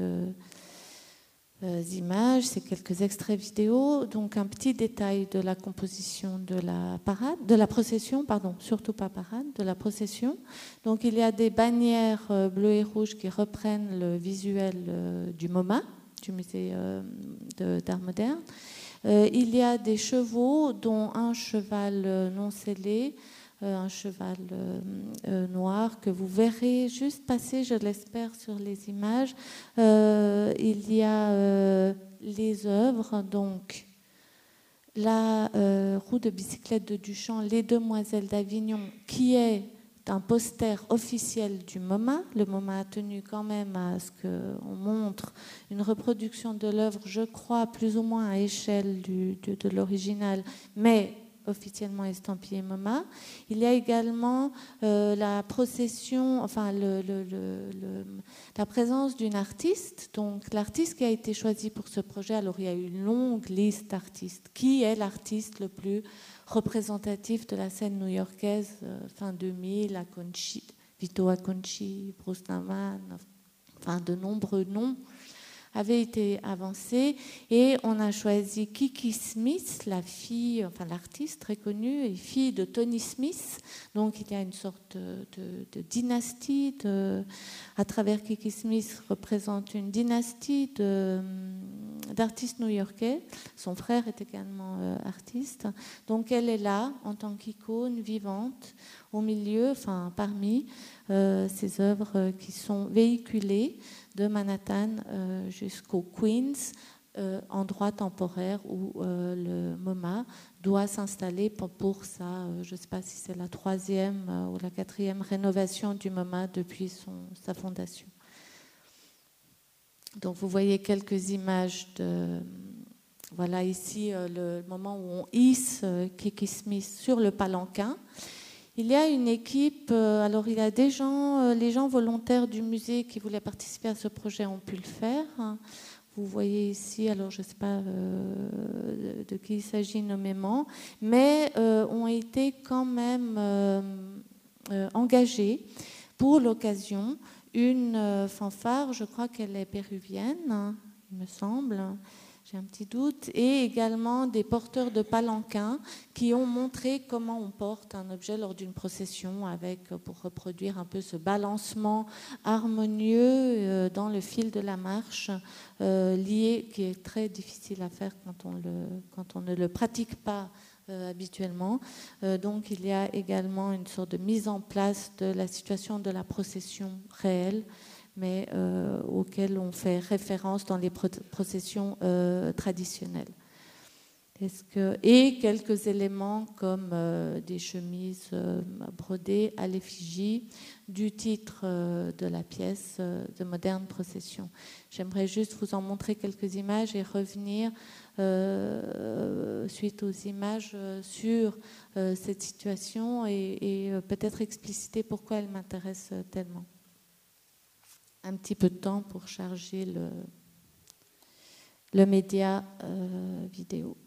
images, ces quelques extraits vidéo, donc un petit détail de la composition de la parade, de la procession, pardon, surtout pas parade, de la procession. Donc il y a des bannières bleues et rouges qui reprennent le visuel du MoMA, du musée d'art moderne. Euh, il y a des chevaux, dont un cheval euh, non scellé, euh, un cheval noir que vous verrez juste passer, je l'espère, sur les images. il y a les œuvres, donc la roue de bicyclette de Duchamp, Les Demoiselles d'Avignon, qui est un poster officiel du MoMA. Le MoMA a tenu quand même à ce qu'on montre une reproduction de l'œuvre, je crois, plus ou moins à échelle de l'original, mais officiellement estampillé MoMA. Il y a également euh, la procession, enfin la présence d'une artiste. Donc l'artiste qui a été choisi pour ce projet, alors il y a une longue liste d'artistes. Qui est l'artiste le plus représentatif de la scène new-yorkaise euh, fin 2000, Aconchi, Vito Aconchi, Bruce Naman, enfin de nombreux noms avaient été avancés et on a choisi Kiki Smith, la fille, enfin l'artiste très connue, et fille de Tony Smith. Donc il y a une sorte de, dynastie à travers Kiki Smith représente une dynastie d'artistes new-yorkais. Son frère est également euh, artiste. Donc elle est là en tant qu'icône vivante au milieu, enfin parmi euh, ces œuvres qui sont véhiculées de Manhattan euh, jusqu'au Queens, euh, endroit temporaire où euh, le MoMA doit s'installer pour, sa, je ne sais pas si c'est la troisième ou la quatrième rénovation du MoMA depuis sa fondation. Donc vous voyez quelques images de... Voilà ici le moment où on hisse Kiki Smith sur le palanquin. Il y a une équipe, euh, alors il y a des gens, euh, les gens volontaires du musée qui voulaient participer à ce projet ont pu le faire. Vous voyez ici, alors je ne sais pas euh, de qui il s'agit nommément, mais ont été quand même engagés pour l'occasion une fanfare, je crois qu'elle est péruvienne, il me semble, un petit doute, et également des porteurs de palanquins qui ont montré comment on porte un objet lors d'une procession avec, pour reproduire un peu ce balancement harmonieux euh, dans le fil de la marche euh, lié, qui est très difficile à faire quand on, le, quand on ne le pratique pas euh, habituellement. donc il y a également une sorte de mise en place de la situation de la procession réelle mais euh, auxquelles on fait référence dans les processions euh, traditionnelles. Et quelques éléments comme euh, des chemises brodées à l'effigie du titre de la pièce de moderne procession. J'aimerais juste vous en montrer quelques images et revenir suite aux images sur cette situation et peut-être expliciter pourquoi elle m'intéresse tellement un petit peu de temps pour charger le, le média euh, vidéo.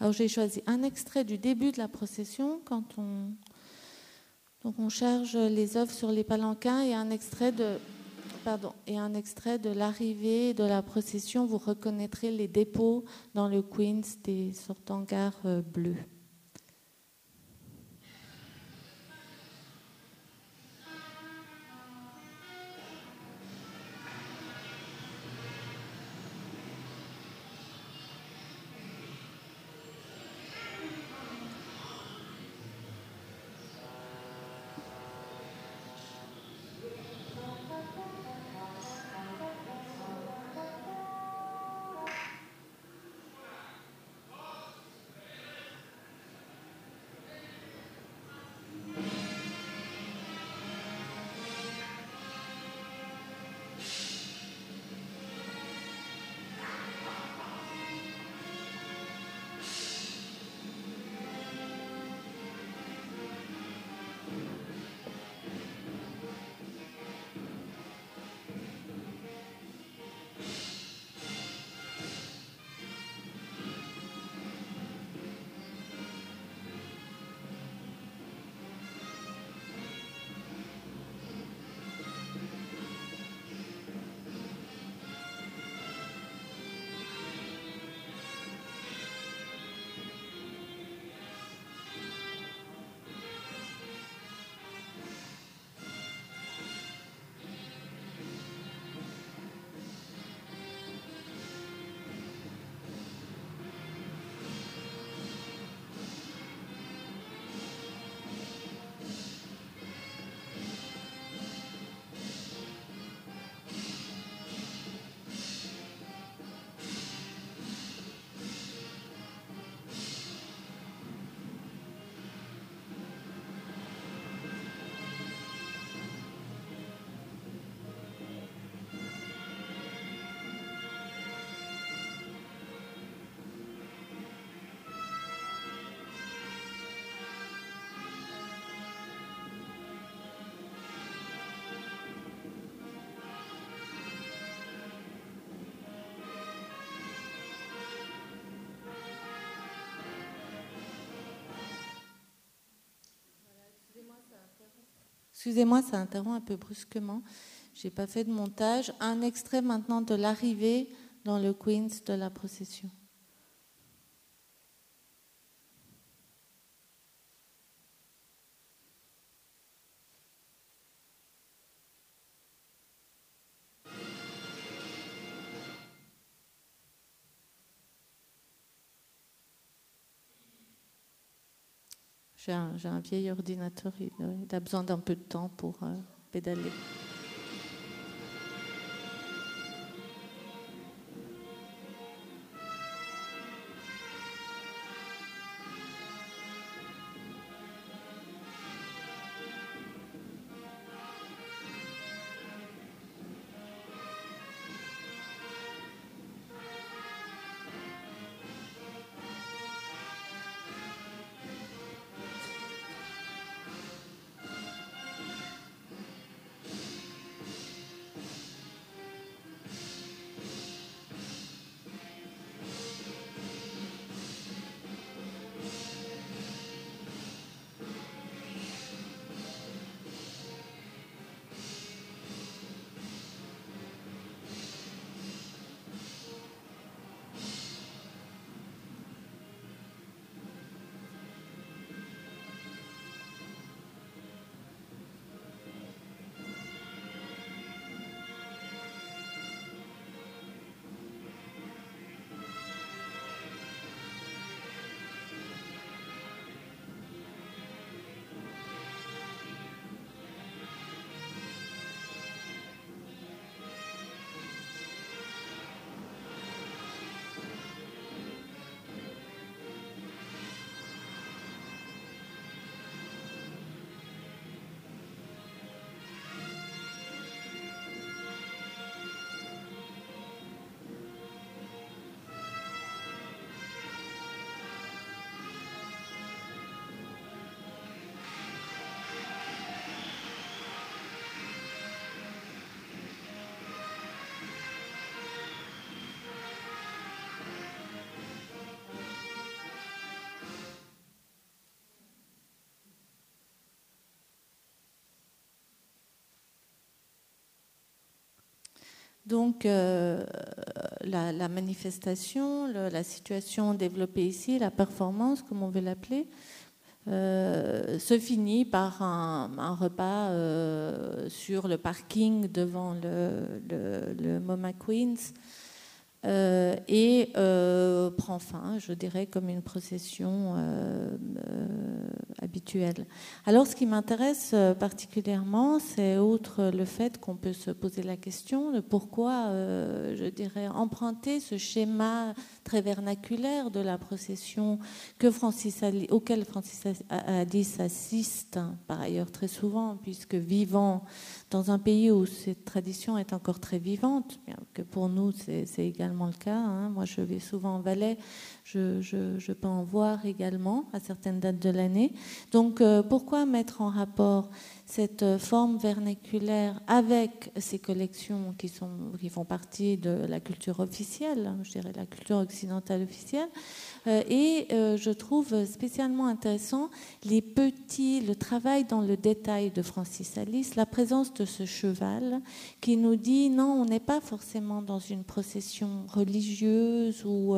Alors j'ai choisi un extrait du début de la procession quand on, charge les œuvres sur les palanquins et un extrait de Pardon, et un extrait de l'arrivée de la procession. Vous reconnaîtrez les dépôts dans le Queens des sortes d'hangars euh, bleus. Excusez-moi, ça interrompt un peu brusquement. J'ai pas fait de montage. Un extrait maintenant de l'arrivée dans le Queens de la procession. J'ai un, vieil ordinateur, il, a besoin d'un peu de temps pour euh, pédaler. Donc, la, manifestation, la situation développée ici, la performance, comme on veut l'appeler, se finit par un, repas sur le parking devant le, MoMA Queens. euh, et euh, prend fin, je dirais, comme une procession euh, habituelle. Alors, ce qui m'intéresse particulièrement, c'est outre le fait qu'on peut se poser la question de pourquoi, je dirais, emprunter ce schéma très vernaculaire de la procession que Francis auquel Francis Alice assiste, hein, par ailleurs très souvent, puisque vivant dans un pays où cette tradition est encore très vivante, que pour nous c'est également le cas. Hein. Moi je vais souvent en Valais, je, peux en voir également à certaines dates de l'année. Donc euh, pourquoi mettre en rapport cette euh, forme vernaculaire avec ces collections qui, sont, qui font partie de la culture officielle, hein, je dirais la culture occidentale officielle. Euh, et je trouve spécialement intéressant les petits, le travail dans le détail de Francis Alice, la présence de ce cheval qui nous dit non, on n'est pas forcément dans une procession religieuse ou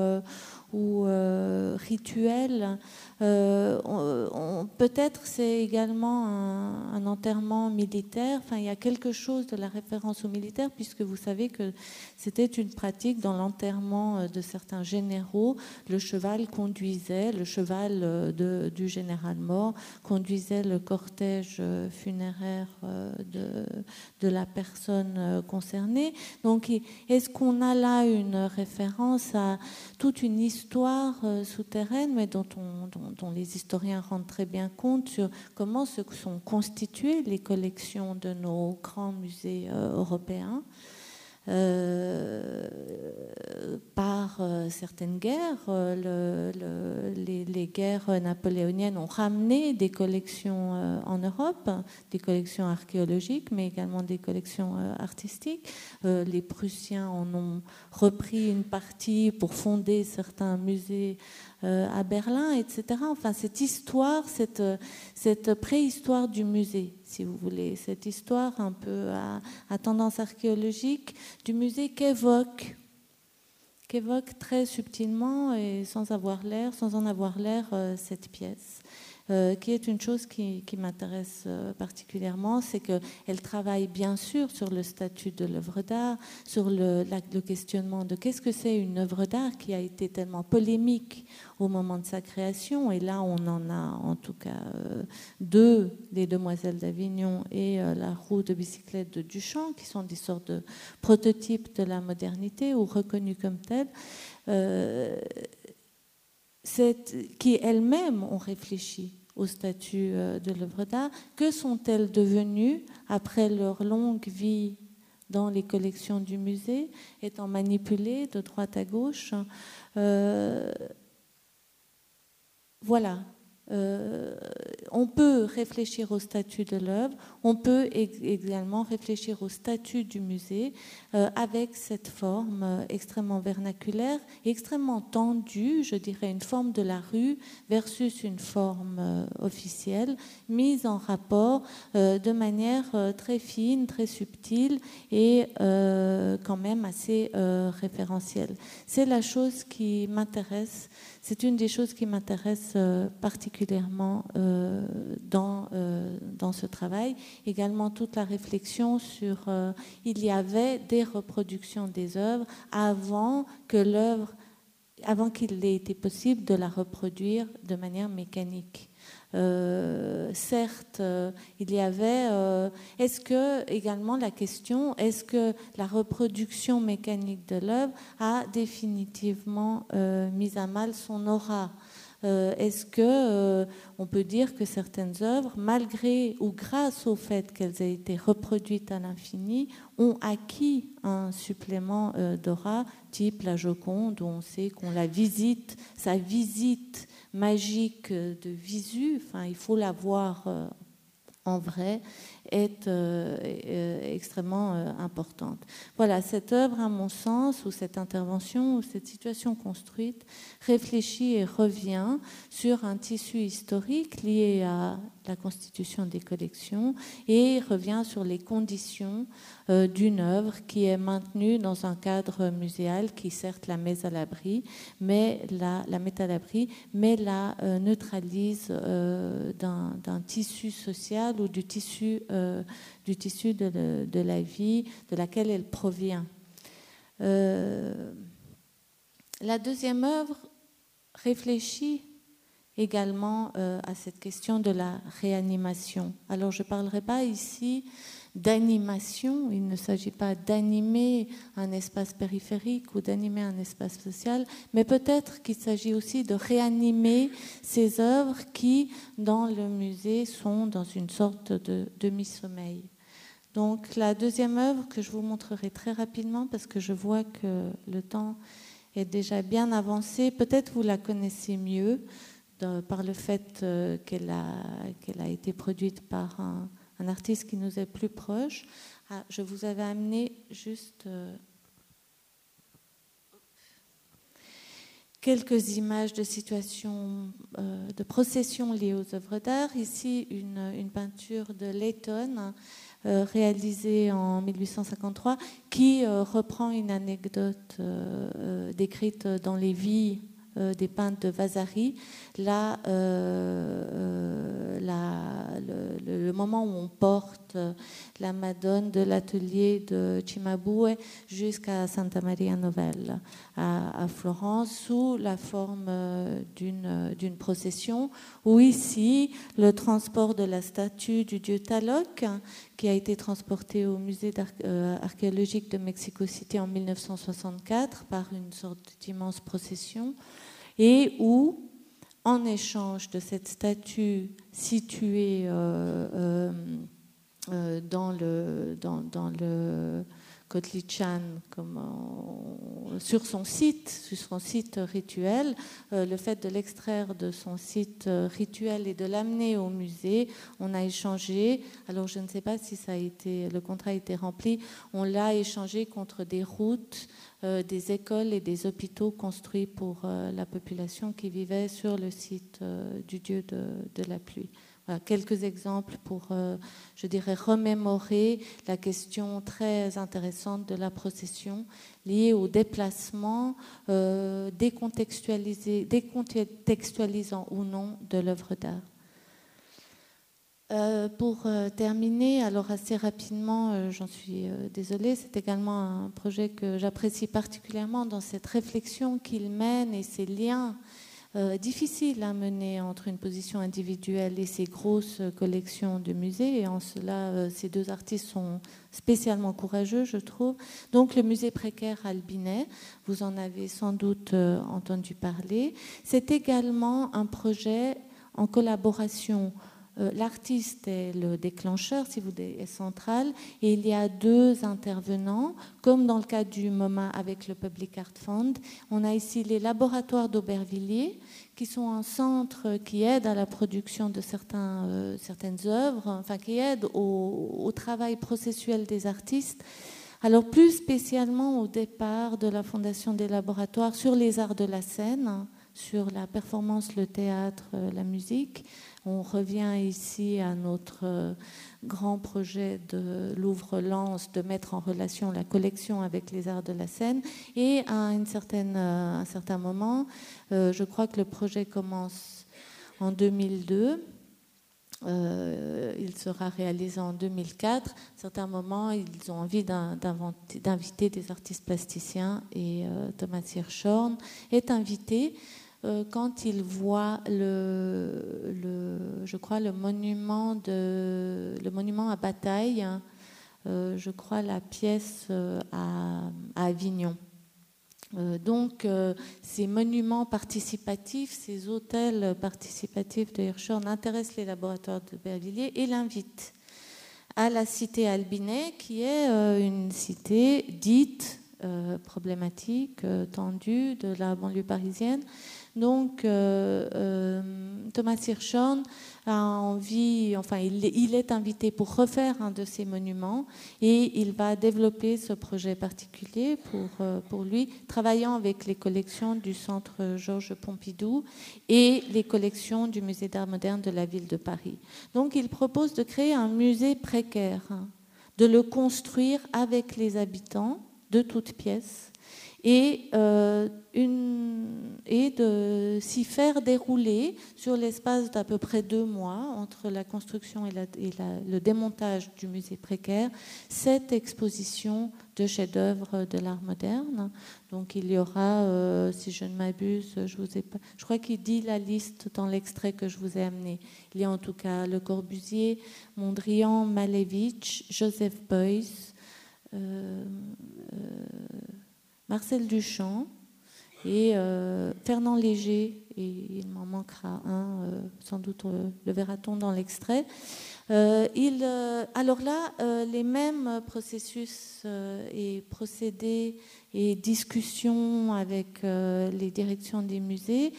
ou euh, rituel. Euh, peut-être c'est également un, enterrement militaire. Enfin, il y a quelque chose de la référence au militaire, puisque vous savez que c'était une pratique dans l'enterrement euh, de certains généraux. Le cheval conduisait, le cheval du général mort conduisait le cortège funéraire de la personne concernée. Donc, est-ce qu'on a là une référence à toute une histoire histoire euh, souterraine, mais dont, dont, les historiens rendent très bien compte sur comment se sont constituées les collections de nos grands musées euh, européens. Euh, par euh, certaines guerres. Euh, les, guerres napoléoniennes ont ramené des collections en Europe, des collections archéologiques, mais également des collections artistiques. les Prussiens en ont repris une partie pour fonder certains musées à Berlin, etc. Enfin, cette histoire, cette, cette préhistoire du musée, si vous voulez, cette histoire un peu à, tendance archéologique du musée qu'évoque qu'évoque très subtilement et sans avoir l'air, sans en avoir l'air, euh, cette pièce. Euh, qui est une chose qui, m'intéresse euh, particulièrement, c'est qu'elle travaille bien sûr sur le statut de l'œuvre d'art, sur le, questionnement de qu'est-ce que c'est une œuvre d'art qui a été tellement polémique au moment de sa création. Et là, on en a en tout cas euh, deux, les Demoiselles d'Avignon et la roue de bicyclette de Duchamp, qui sont des sortes de prototypes de la modernité ou reconnus comme tels qui elles-mêmes ont réfléchi au statut euh, de l'œuvre d'art. Que sont-elles devenues après leur longue vie dans les collections du musée, étant manipulées de droite à gauche euh, Voilà, euh, on peut réfléchir au statut de l'œuvre, on peut également réfléchir au statut du musée euh, avec cette forme euh, extrêmement vernaculaire, extrêmement tendue, je dirais une forme de la rue versus une forme officielle, mise en rapport de manière très fine, très subtile et quand même assez référentielle. C'est la chose qui m'intéresse c'est une des choses qui m'intéresse euh, particulièrement euh, dans, euh, dans ce travail. Également toute la réflexion sur il y avait des reproductions des œuvres avant que l'œuvre avant qu'il ait été possible de la reproduire de manière mécanique. Euh, certes, euh, il y avait. Euh, est-ce que également la question, est-ce que la reproduction mécanique de l'œuvre a définitivement mis à mal son aura? Est-ce que on peut dire que certaines œuvres, malgré ou grâce au fait qu'elles aient été reproduites à l'infini, ont acquis un supplément d'aura, type la Joconde, où on sait qu'on la visite, sa visite magique de visu. Il faut la voir euh, en vrai est euh, euh, extrêmement euh, importante. Voilà, cette œuvre, à mon sens, ou cette intervention, ou cette situation construite, réfléchit et revient sur un tissu historique lié à la constitution des collections et revient sur les conditions d'une œuvre qui est maintenue dans un cadre muséal qui certes la met à l'abri, mais la, la met à l'abri, mais la neutralise d'un tissu social ou du tissu euh, du tissu de, la vie de laquelle elle provient. Euh, la deuxième œuvre réfléchit également euh, à cette question de la réanimation. Alors je ne parlerai pas ici d'animation, il ne s'agit pas d'animer un espace périphérique ou d'animer un espace social, mais peut-être qu'il s'agit aussi de réanimer ces œuvres qui, dans le musée, sont dans une sorte de demi-sommeil. Donc la deuxième œuvre que je vous montrerai très rapidement, parce que je vois que le temps est déjà bien avancé, peut-être vous la connaissez mieux par le fait euh, qu'elle a, a été produite par un, un artiste qui nous est plus proche. Ah, je vous avais amené juste euh, quelques images de situations, euh, de processions liées aux œuvres d'art. Ici, une, peinture de Layton euh, réalisée en 1853 qui reprend une anecdote décrite dans les vies euh, des peintres de Vasari, là, euh, euh, le, moment où on porte la Madone de l'atelier de Cimabue jusqu'à Santa Maria Novella à, Florence sous la forme d'une procession, où ici, le transport de la statue du dieu Taloc, qui a été transporté au musée archéologique de Mexico City en 1964 par une sorte d'immense procession, et où, en échange de cette statue située euh, euh, euh, dans le, dans, Kotlichan sur son site, sur son site rituel, le fait de l'extraire de son site rituel et de l'amener au musée, on a échangé. Alors je ne sais pas si ça a été, le contrat a été rempli. On l'a échangé contre des routes euh, des écoles et des hôpitaux construits pour euh, la population qui vivait sur le site euh, du dieu de, la pluie. quelques exemples pour, je dirais, remémorer la question très intéressante de la procession liée au déplacement décontextualisant ou non de l'œuvre d'art. Euh, pour euh, terminer, alors assez rapidement, euh, j'en suis désolée, c'est également un projet que j'apprécie particulièrement dans cette réflexion qu'il mène et ces liens difficiles à mener entre une position individuelle et ces grosses collections de musées. Et en cela, ces deux artistes sont spécialement courageux, je trouve. Donc le musée précaire Albinet, vous en avez sans doute entendu parler. C'est également un projet en collaboration l'artiste est le déclencheur, si vous voulez, est central, et il y a deux intervenants, comme dans le cas du MoMA avec le Public Art Fund. On a ici les laboratoires d'Aubervilliers, qui sont un centre qui aide à la production de euh, certaines œuvres, enfin qui aide au, au travail processuel des artistes. Alors plus spécialement au départ de la Fondation des laboratoires sur les arts de la scène, sur la performance, le théâtre, euh, la musique. On revient ici à notre euh, grand projet de Louvre-Lens de mettre en relation la collection avec les arts de la scène. Et à euh, un certain moment, euh, je crois que le projet commence en 2002. il sera réalisé en 2004. À certains moments, ils ont envie d'inviter des artistes plasticiens et Thomas Hirschhorn est invité euh, quand il voit le, je crois, le monument, de, le monument à bataille, euh, je crois la pièce euh, à, Avignon. donc, ces monuments participatifs, ces hôtels participatifs de Hirschhorn intéressent les laboratoires de Bervilliers et l'invitent à la cité Albinet, qui est une cité dite problématique, tendue de la banlieue parisienne, Donc, Thomas Hirschhorn a envie, enfin, il, est invité pour refaire un de ces monuments et il va développer ce projet particulier pour, euh, pour lui, travaillant avec les collections du Centre Georges Pompidou et les collections du Musée d'art moderne de la ville de Paris. Donc, il propose de créer un musée précaire, hein, de le construire avec les habitants de toutes pièces et, euh, et de s'y faire dérouler sur l'espace d'à peu près deux mois entre la construction et, le démontage du musée précaire, cette exposition de chefs-d'œuvre de l'art moderne. Donc il y aura, euh, si je ne m'abuse, je crois qu'il dit la liste dans l'extrait que je vous ai amené. Il y a en tout cas Le Corbusier, Mondrian, Malevich, Joseph Beuys. Euh, Marcel Duchamp et euh, Fernand Léger, et il m'en manquera un, euh, sans doute euh, le verra-t-on dans l'extrait. il, alors là, les mêmes processus et procédés et discussions avec les directions des musées,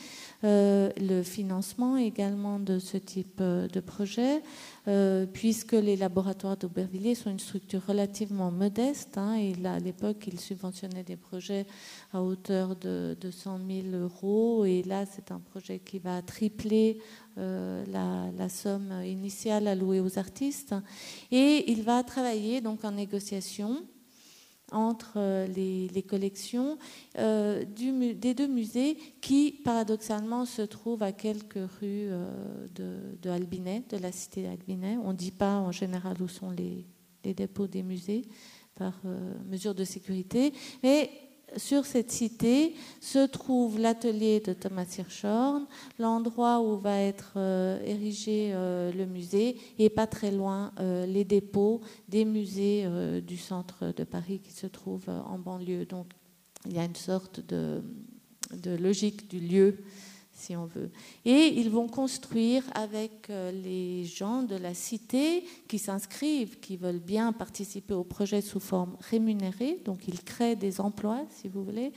le financement également de ce type de projet, euh, puisque les laboratoires d'Aubervilliers sont une structure relativement modeste. Hein, et là, à l'époque, ils subventionnaient des projets à hauteur de, 100 000 euros. Et là, c'est un projet qui va tripler euh, la, somme initiale allouée aux artistes. Et il va travailler donc en négociation entre euh, les, collections euh, des deux musées qui, paradoxalement, se trouvent à quelques rues euh, de, Albinet, de la cité d'Albinet. On ne dit pas en général où sont les, dépôts des musées par mesure de sécurité, mais sur cette cité se trouve l'atelier de Thomas Hirschhorn, l'endroit où va être euh, érigé euh, le musée, et pas très loin euh, les dépôts des musées du centre de Paris qui se trouvent en banlieue. Donc il y a une sorte de logique du lieu si on veut. Et ils vont construire avec euh, les gens de la cité qui s'inscrivent, qui veulent bien participer au projet sous forme rémunérée, donc ils créent des emplois, si vous voulez.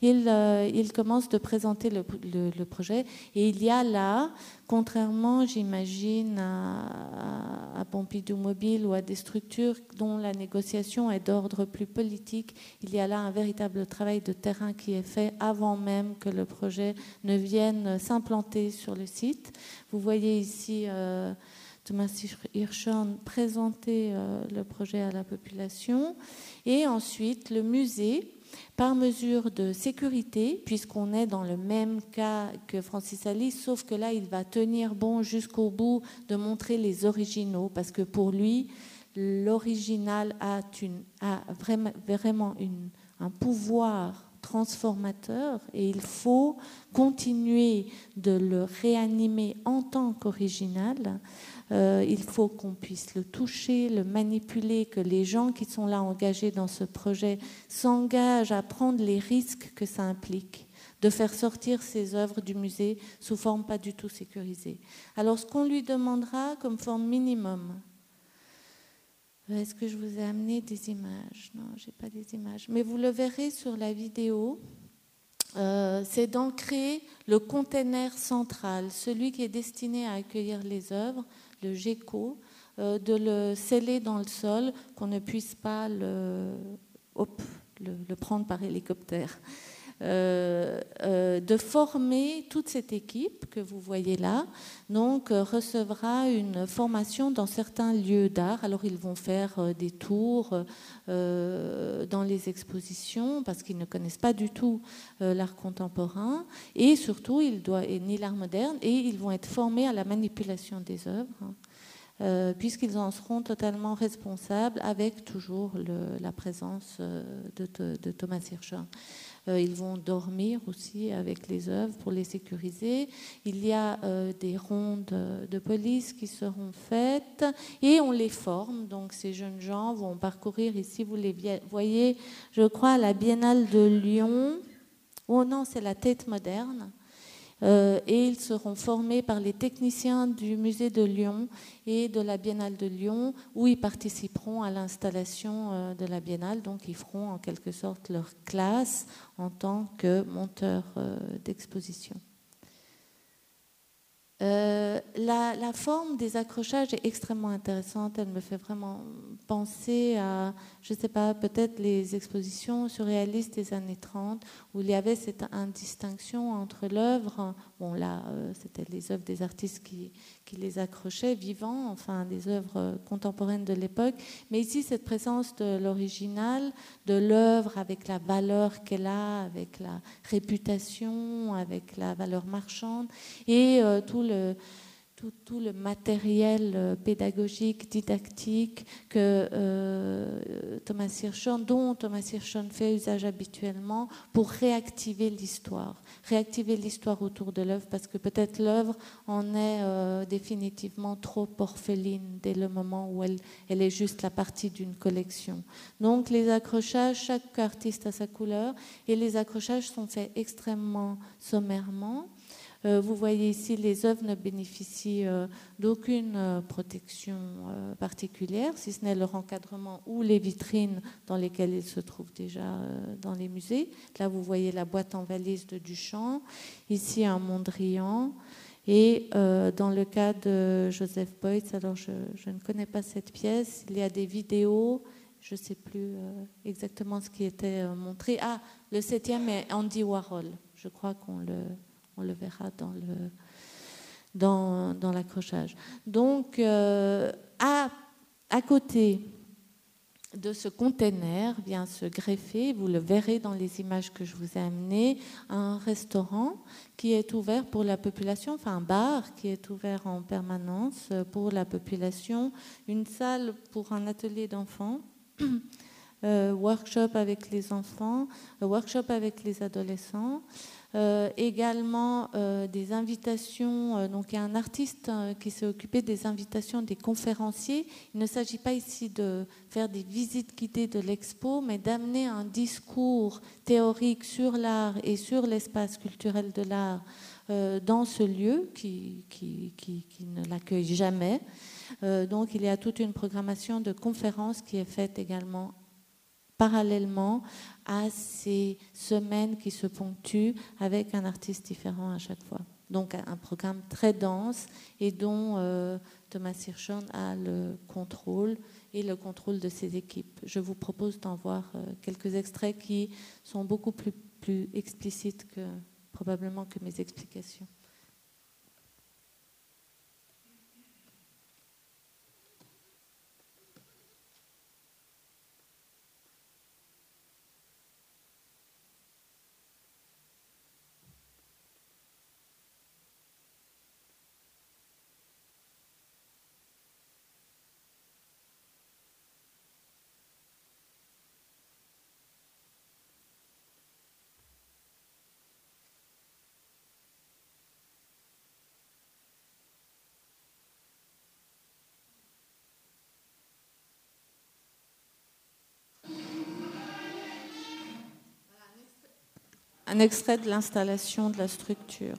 Ils, euh, commencent de présenter le, projet et il y a là, contrairement, j'imagine, à, Pompidou Mobile ou à des structures dont la négociation est d'ordre plus politique, il y a là un véritable travail de terrain qui est fait avant même que le projet ne vienne s'implanter sur le site. Vous voyez ici euh, Thomas Hirschhorn présenter euh, le projet à la population. Et ensuite, le musée, par mesure de sécurité, puisqu'on est dans le même cas que Francis Alice, sauf que là, il va tenir bon jusqu'au bout de montrer les originaux, parce que pour lui, l'original a, vraiment, un pouvoir transformateur et il faut continuer de le réanimer en tant qu'original. Euh, il faut qu'on puisse le toucher, le manipuler, que les gens qui sont là engagés dans ce projet s'engagent à prendre les risques que ça implique de faire sortir ces œuvres du musée sous forme pas du tout sécurisée. Alors ce qu'on lui demandera comme forme minimum, est-ce que je vous ai amené des images? Non, je n'ai pas des images. Mais vous le verrez sur la vidéo. Euh, c'est d'ancrer le container central, celui qui est destiné à accueillir les œuvres, le GECO, euh, de le sceller dans le sol, qu'on ne puisse pas le, le prendre par hélicoptère. Euh, euh, de former toute cette équipe que vous voyez là. Donc, euh, recevra une formation dans certains lieux d'art. Alors, ils vont faire des tours dans les expositions parce qu'ils ne connaissent pas du tout l'art contemporain et surtout, ils doivent, ni l'art moderne, et ils vont être formés à la manipulation des œuvres. puisqu'ils en seront totalement responsables avec toujours la présence de, Thomas Hirschhorn. Euh, ils vont dormir aussi avec les œuvres pour les sécuriser. Il y a euh, des rondes de police qui seront faites et on les forme. Donc ces jeunes gens vont parcourir ici, vous les voyez, je crois, la Biennale de Lyon. Oh non, c'est la tête moderne. Euh, et ils seront formés par les techniciens du musée de Lyon et de la Biennale de Lyon, où ils participeront à l'installation euh, de la Biennale. Donc ils feront en quelque sorte leur classe en tant que monteurs euh, d'exposition. La, la, forme des accrochages est extrêmement intéressante. Elle me fait vraiment penser à, je ne sais pas, peut-être les expositions surréalistes des années 30, où il y avait cette indistinction entre l'œuvre, bon là, euh, c'était les œuvres des artistes qui, les accrochaient, vivants, enfin des œuvres contemporaines de l'époque, mais ici, cette présence de l'original, de l'œuvre avec la valeur qu'elle a, avec la réputation, avec la valeur marchande, et euh, tout le, tout, le matériel euh, pédagogique, didactique que euh, Thomas Hirschhorn, dont Thomas Hirschhorn fait usage habituellement pour réactiver l'histoire, réactiver l'histoire autour de l'œuvre, parce que peut-être l'œuvre en est euh, définitivement trop orpheline dès le moment où elle est juste la partie d'une collection. Donc les accrochages, chaque artiste a sa couleur, et les accrochages sont faits extrêmement sommairement. Euh, vous voyez ici, les œuvres ne bénéficient euh, d'aucune euh, protection particulière, si ce n'est leur encadrement ou les vitrines dans lesquelles ils se trouvent déjà dans les musées. Là, vous voyez la boîte en valise de Duchamp, ici un Mondrian. Et dans le cas de Joseph Beuys, alors je, ne connais pas cette pièce, il y a des vidéos, je ne sais plus exactement ce qui était montré. Ah, le septième est Andy Warhol. Je crois qu'on le, on le verra dans l'accrochage. Donc, euh, à, côté de ce container vient se greffer, vous le verrez dans les images que je vous ai amenées, un restaurant qui est ouvert pour la population, enfin un bar qui est ouvert en permanence pour la population, une salle pour un atelier d'enfants. Euh, workshop avec les enfants, workshop avec les adolescents, euh, également euh, des invitations. Euh, donc il y a un artiste qui s'est occupé des invitations des conférenciers. Il ne s'agit pas ici de faire des visites guidées de l'expo, mais d'amener un discours théorique sur l'art et sur l'espace culturel de l'art dans ce lieu qui, qui, ne l'accueille jamais. donc il y a toute une programmation de conférences qui est faite également parallèlement à ces semaines qui se ponctuent avec un artiste différent à chaque fois. Donc un programme très dense et dont euh, Thomas Hirschhorn a le contrôle et le contrôle de ses équipes. Je vous propose d'en voir euh, quelques extraits qui sont beaucoup plus, plus explicites que probablement que mes explications. Un extrait de l'installation de la structure.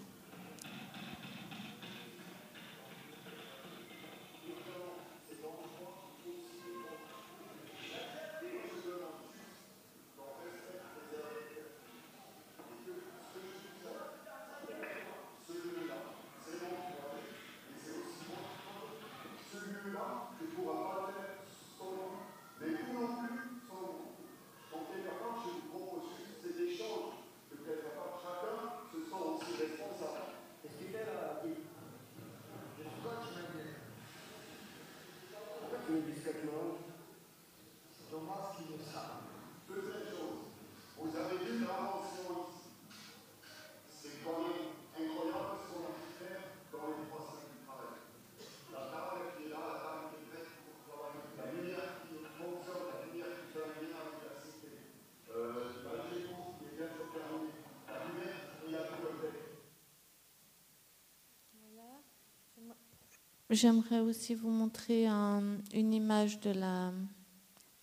J'aimerais aussi vous montrer un, une image de la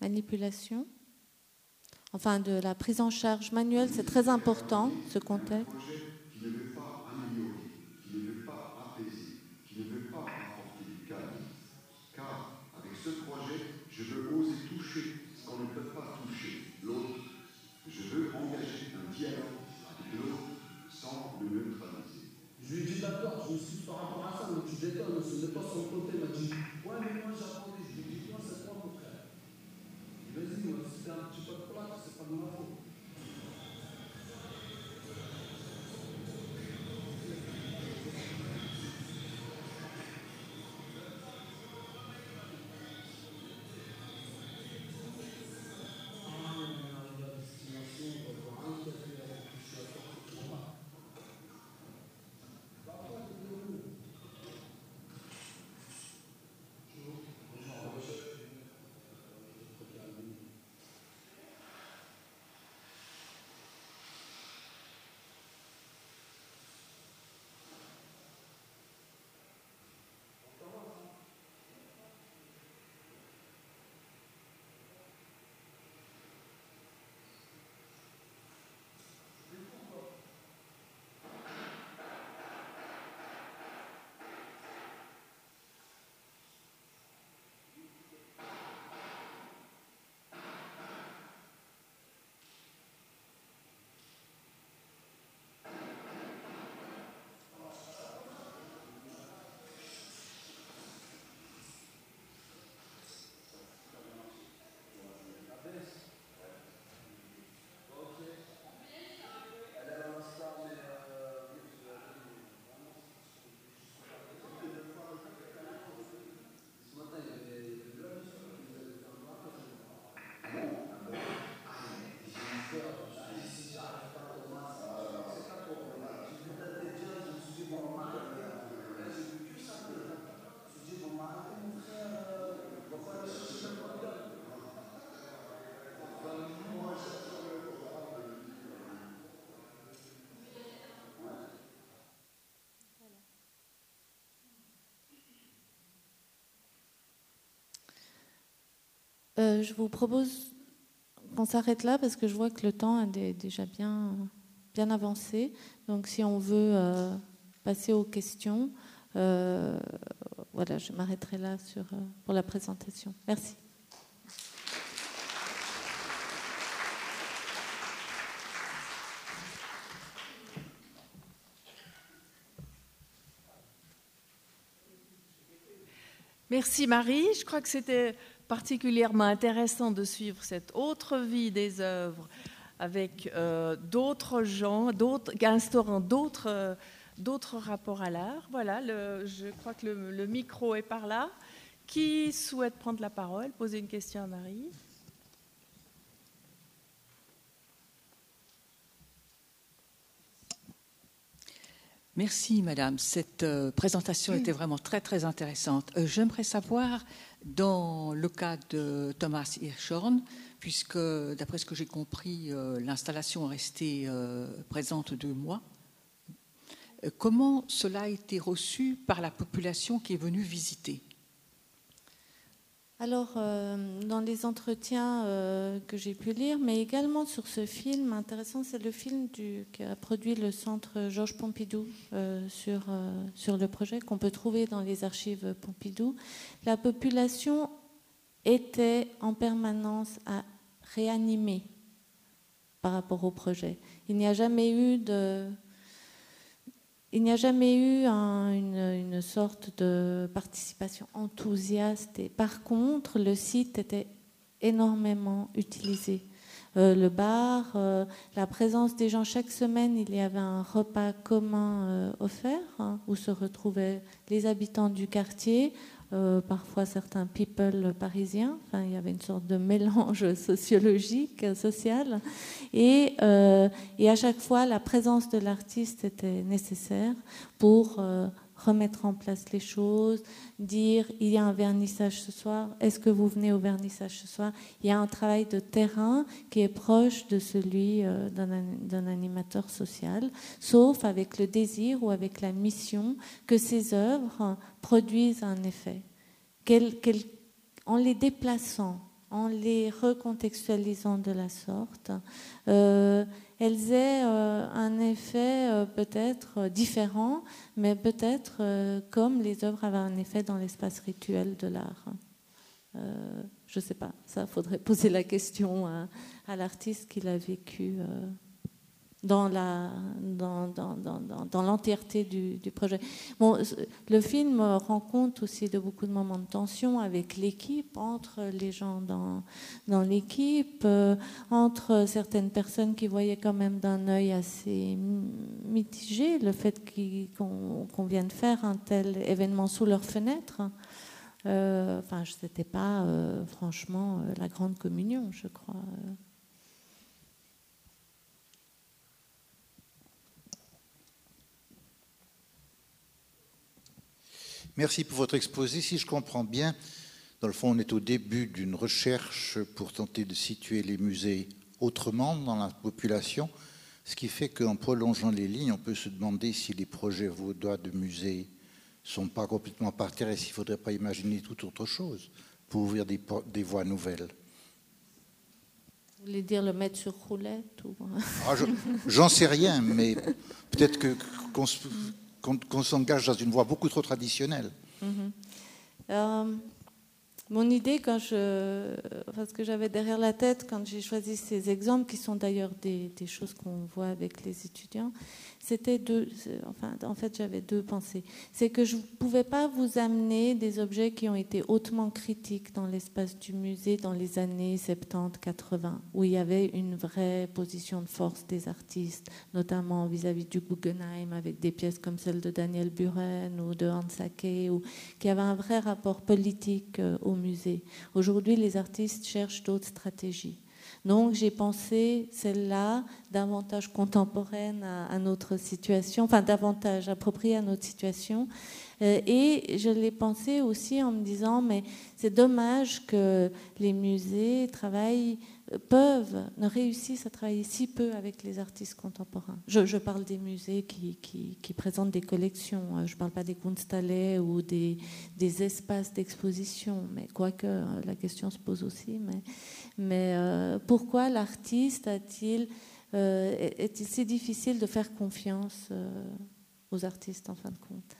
manipulation, enfin de la prise en charge manuelle. C'est très important, ce contexte. Euh, je vous propose qu'on s'arrête là parce que je vois que le temps est déjà bien, bien avancé. Donc si on veut euh, passer aux questions, euh, voilà, je m'arrêterai là sur, pour la présentation. Merci. Merci Marie. Je crois que c'était particulièrement intéressant de suivre cette autre vie des œuvres avec euh, d'autres gens, d'autres, instaurant d'autres, euh, rapports à l'art. Voilà, je crois que le, le, micro est par là. Qui souhaite prendre la parole, poser une question à Marie? Merci, Madame. Cette euh, présentation était vraiment très, très intéressante. Euh, J'aimerais savoir dans le cas de Thomas Hirschhorn, puisque d'après ce que j'ai compris, euh, l'installation est restée présente deux mois, comment cela a été reçu par la population qui est venue visiter? Alors, euh, dans les entretiens euh, que j'ai pu lire, mais également sur ce film intéressant, c'est le film qui a produit le centre Georges Pompidou euh, sur, sur le projet, qu'on peut trouver dans les archives Pompidou. La population était en permanence à réanimer par rapport au projet. Il n'y a jamais eu de il n'y a jamais eu un, une, une, sorte de participation enthousiaste. Et par contre, le site était énormément utilisé. Euh, le bar, euh, la présence des gens chaque semaine, il y avait un repas commun euh, offert hein, où se retrouvaient les habitants du quartier, euh, parfois certains people parisiens. Enfin, il y avait une sorte de mélange sociologique, social. Et, euh, et, à chaque fois, la présence de l'artiste était nécessaire pour euh, remettre en place les choses, dire il y a un vernissage ce soir, est-ce que vous venez au vernissage ce soir? Il y a un travail de terrain qui est proche de celui euh, d'un animateur social, sauf avec le désir ou avec la mission que ces œuvres produisent un effet. En les déplaçant, en les recontextualisant de la sorte, euh, elles aient euh, un effet euh, peut-être différent, mais peut-être euh, comme les œuvres avaient un effet dans l'espace rituel de l'art. Euh, je ne sais pas, ça faudrait poser la question à, à l'artiste qui l'a vécu dans la l'entièreté du, projet. Le film rend compte aussi de beaucoup de moments de tension avec l'équipe, entre les gens dans, l'équipe, euh, entre certaines personnes qui voyaient quand même d'un œil assez mitigé le fait qu'on qu vienne faire un tel événement sous leur fenêtre. Euh, enfin, ce n'était pas euh, franchement la grande communion, je crois. Merci pour votre exposé. Si je comprends bien, dans le fond, on est au début d'une recherche pour tenter de situer les musées autrement dans la population, ce qui fait qu'en prolongeant les lignes, on peut se demander si les projets vaudois de musées ne sont pas complètement par terre et s'il ne faudrait pas imaginer tout autre chose pour ouvrir des, des voies nouvelles. Vous voulez dire le mettre sur roulette ou... ah, J'en sais rien, mais peut-être qu'on qu qu'on qu s'engage dans une voie beaucoup trop traditionnelle. Mm -hmm. euh, mon idée, quand ce que j'avais derrière la tête quand j'ai choisi ces exemples, qui sont d'ailleurs des, choses qu'on voit avec les étudiants, c'était deux. Enfin, en fait, j'avais deux pensées. C'est que je ne pouvais pas vous amener des objets qui ont été hautement critiques dans l'espace du musée dans les années 70-80, où il y avait une vraie position de force des artistes, notamment vis-à-vis -vis du Guggenheim, avec des pièces comme celle de Daniel Buren ou de Hans Sake, qui avait un vrai rapport politique au musée. Aujourd'hui, les artistes cherchent d'autres stratégies. Donc j'ai pensé celle-là davantage contemporaine à, notre situation, enfin davantage appropriée à notre situation. Euh, et je l'ai pensé aussi en me disant, mais c'est dommage que les musées travaillent, peuvent, ne réussissent à travailler si peu avec les artistes contemporains. Je, parle des musées qui, présentent des collections, je ne parle pas des Kunsthalle ou des, espaces d'exposition, mais quoique la question se pose aussi. Mais, euh, pourquoi l'artiste a-t-il euh, est-il si difficile de faire confiance euh, aux artistes en fin de compte?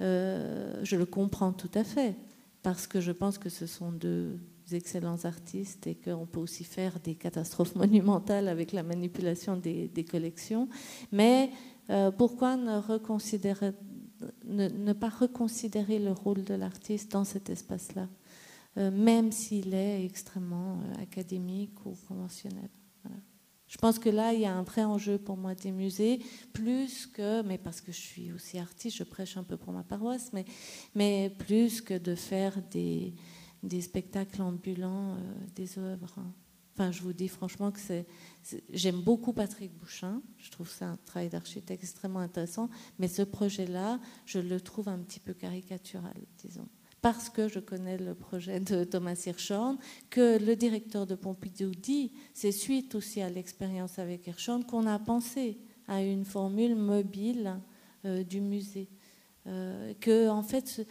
Euh, Je le comprends tout à fait parce que je pense que ce sont deux excellents artistes et qu'on peut aussi faire des catastrophes monumentales avec la manipulation des, collections. Mais euh, pourquoi ne, pas reconsidérer le rôle de l'artiste dans cet espace-là euh, même s'il est extrêmement euh, académique ou conventionnel? Je pense que là, il y a un vrai enjeu pour moi des musées, plus que, mais parce que je suis aussi artiste, je prêche un peu pour ma paroisse, mais plus que de faire des, des spectacles ambulants, euh, des œuvres. Enfin, je vous dis franchement que c'est, j'aime beaucoup Patrick Bouchin, je trouve ça un travail d'architecte extrêmement intéressant, mais ce projet-là, je le trouve un petit peu caricatural, disons parce que je connais le projet de Thomas Hirschhorn, que le directeur de Pompidou dit, c'est suite aussi à l'expérience avec Hirschhorn qu'on a pensé à une formule mobile euh, du musée. Euh, que, en fait,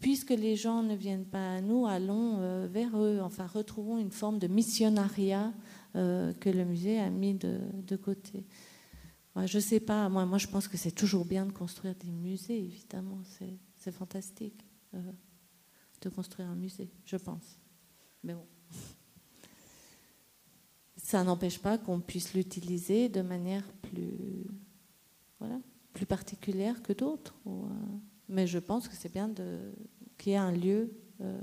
puisque les gens ne viennent pas à nous, allons euh, vers eux, enfin, retrouvons une forme de missionnariat euh, que le musée a mis de, côté. Je ne sais pas, moi, je pense que c'est toujours bien de construire des musées, évidemment, c'est fantastique. Euh, de construire un musée, je pense. Mais bon. Ça n'empêche pas qu'on puisse l'utiliser de manière plus, voilà, plus particulière que d'autres. Mais je pense que c'est bien qu'il y ait un lieu euh,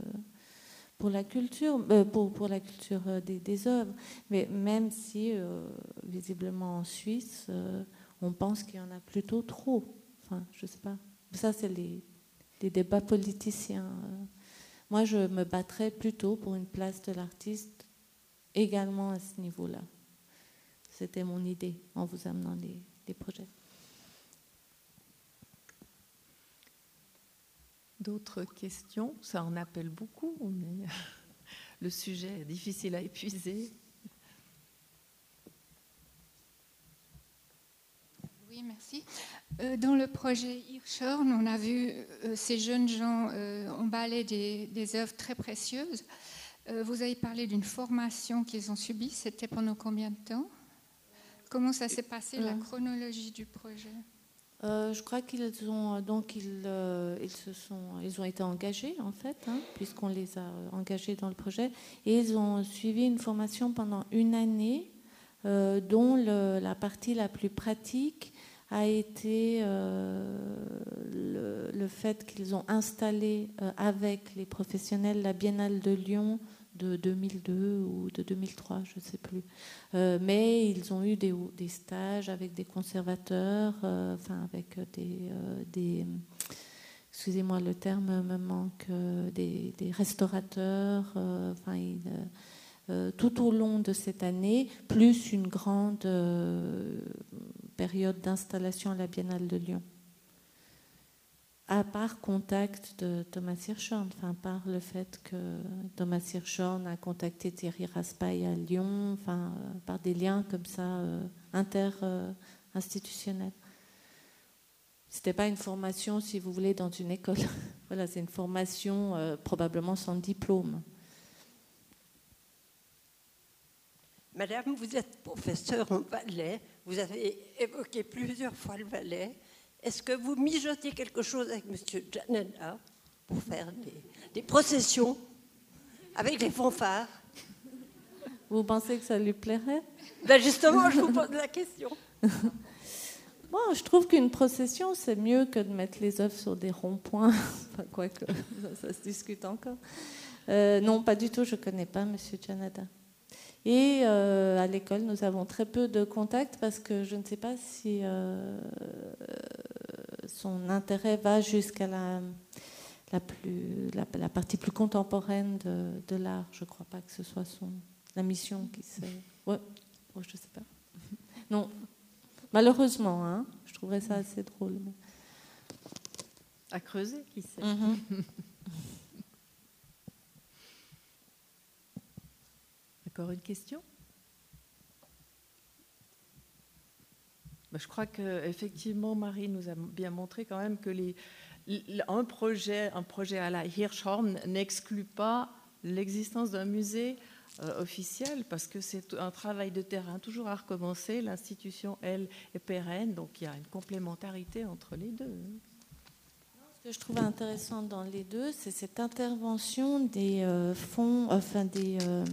pour la culture, euh, pour, pour la culture des, des, œuvres. Mais même si, euh, visiblement en Suisse, euh, on pense qu'il y en a plutôt trop. Enfin, je sais pas. Ça, c'est les, les, débats politiciens. Euh. Moi, je me battrais plutôt pour une place de l'artiste également à ce niveau-là. C'était mon idée en vous amenant les, les projets. D'autres questions Ça en appelle beaucoup, mais le sujet est difficile à épuiser. Oui, merci. Euh, dans le projet Hirschhorn, on a vu euh, ces jeunes gens euh, emballer des, des, œuvres très précieuses. Vous avez parlé d'une formation qu'ils ont subie. C'était pendant combien de temps? Comment ça s'est passé, la chronologie du projet? Euh, je crois qu'ils ont donc ils, euh, ils se sont ils ont été engagés en fait hein, puisqu'on les a engagés dans le projet. Et ils ont suivi une formation pendant une année dont la partie la plus pratique a été le, fait qu'ils ont installé avec les professionnels la Biennale de Lyon de 2002 ou de 2003, je ne sais plus. Euh, mais ils ont eu des, stages avec des conservateurs, euh, avec des, euh, des excusez-moi le terme me manque, des, des restaurateurs, enfin tout au long de cette année, plus une grande période d'installation à la Biennale de Lyon à part contact de Thomas Hirschhorn, enfin par le fait que Thomas Hirschhorn a contacté Thierry Raspail à Lyon, enfin euh, par des liens comme ça euh, inter-institutionnels. C'était pas une formation, si vous voulez, dans une école. voilà, c'est une formation euh, probablement sans diplôme. Madame, vous êtes professeure en ballet. Vous avez évoqué plusieurs fois le ballet. Est-ce que vous mijotez quelque chose avec M. Janela pour faire des, processions avec les fanfares? Vous pensez que ça lui plairait? Ben Justement, je vous pose la question. Bon, je trouve qu'une procession, c'est mieux que de mettre les œufs sur des ronds-points. enfin, quoique, ça, ça, se discute encore. Euh, non, pas du tout, je ne connais pas M. Janada. Et euh, à l'école, nous avons très peu de contacts parce que je ne sais pas si euh, son intérêt va jusqu'à la, la, plus, la, partie plus contemporaine de, de l'art. Je ne crois pas que ce soit son, la mission qui se... Ouais, je ne sais pas. Non, malheureusement, hein, je trouverais ça assez drôle. À creuser, qui sait. Mhm. Une question? Bah, Je crois qu'effectivement, Marie nous a bien montré quand même que les, un, projet, un projet à la Hirschhorn n'exclut pas l'existence d'un musée euh, officiel parce que c'est un travail de terrain toujours à recommencer. L'institution, elle, est pérenne, donc il y a une complémentarité entre les deux. Ce que je trouve intéressant dans les deux, c'est cette intervention des euh, fonds, enfin des, euh,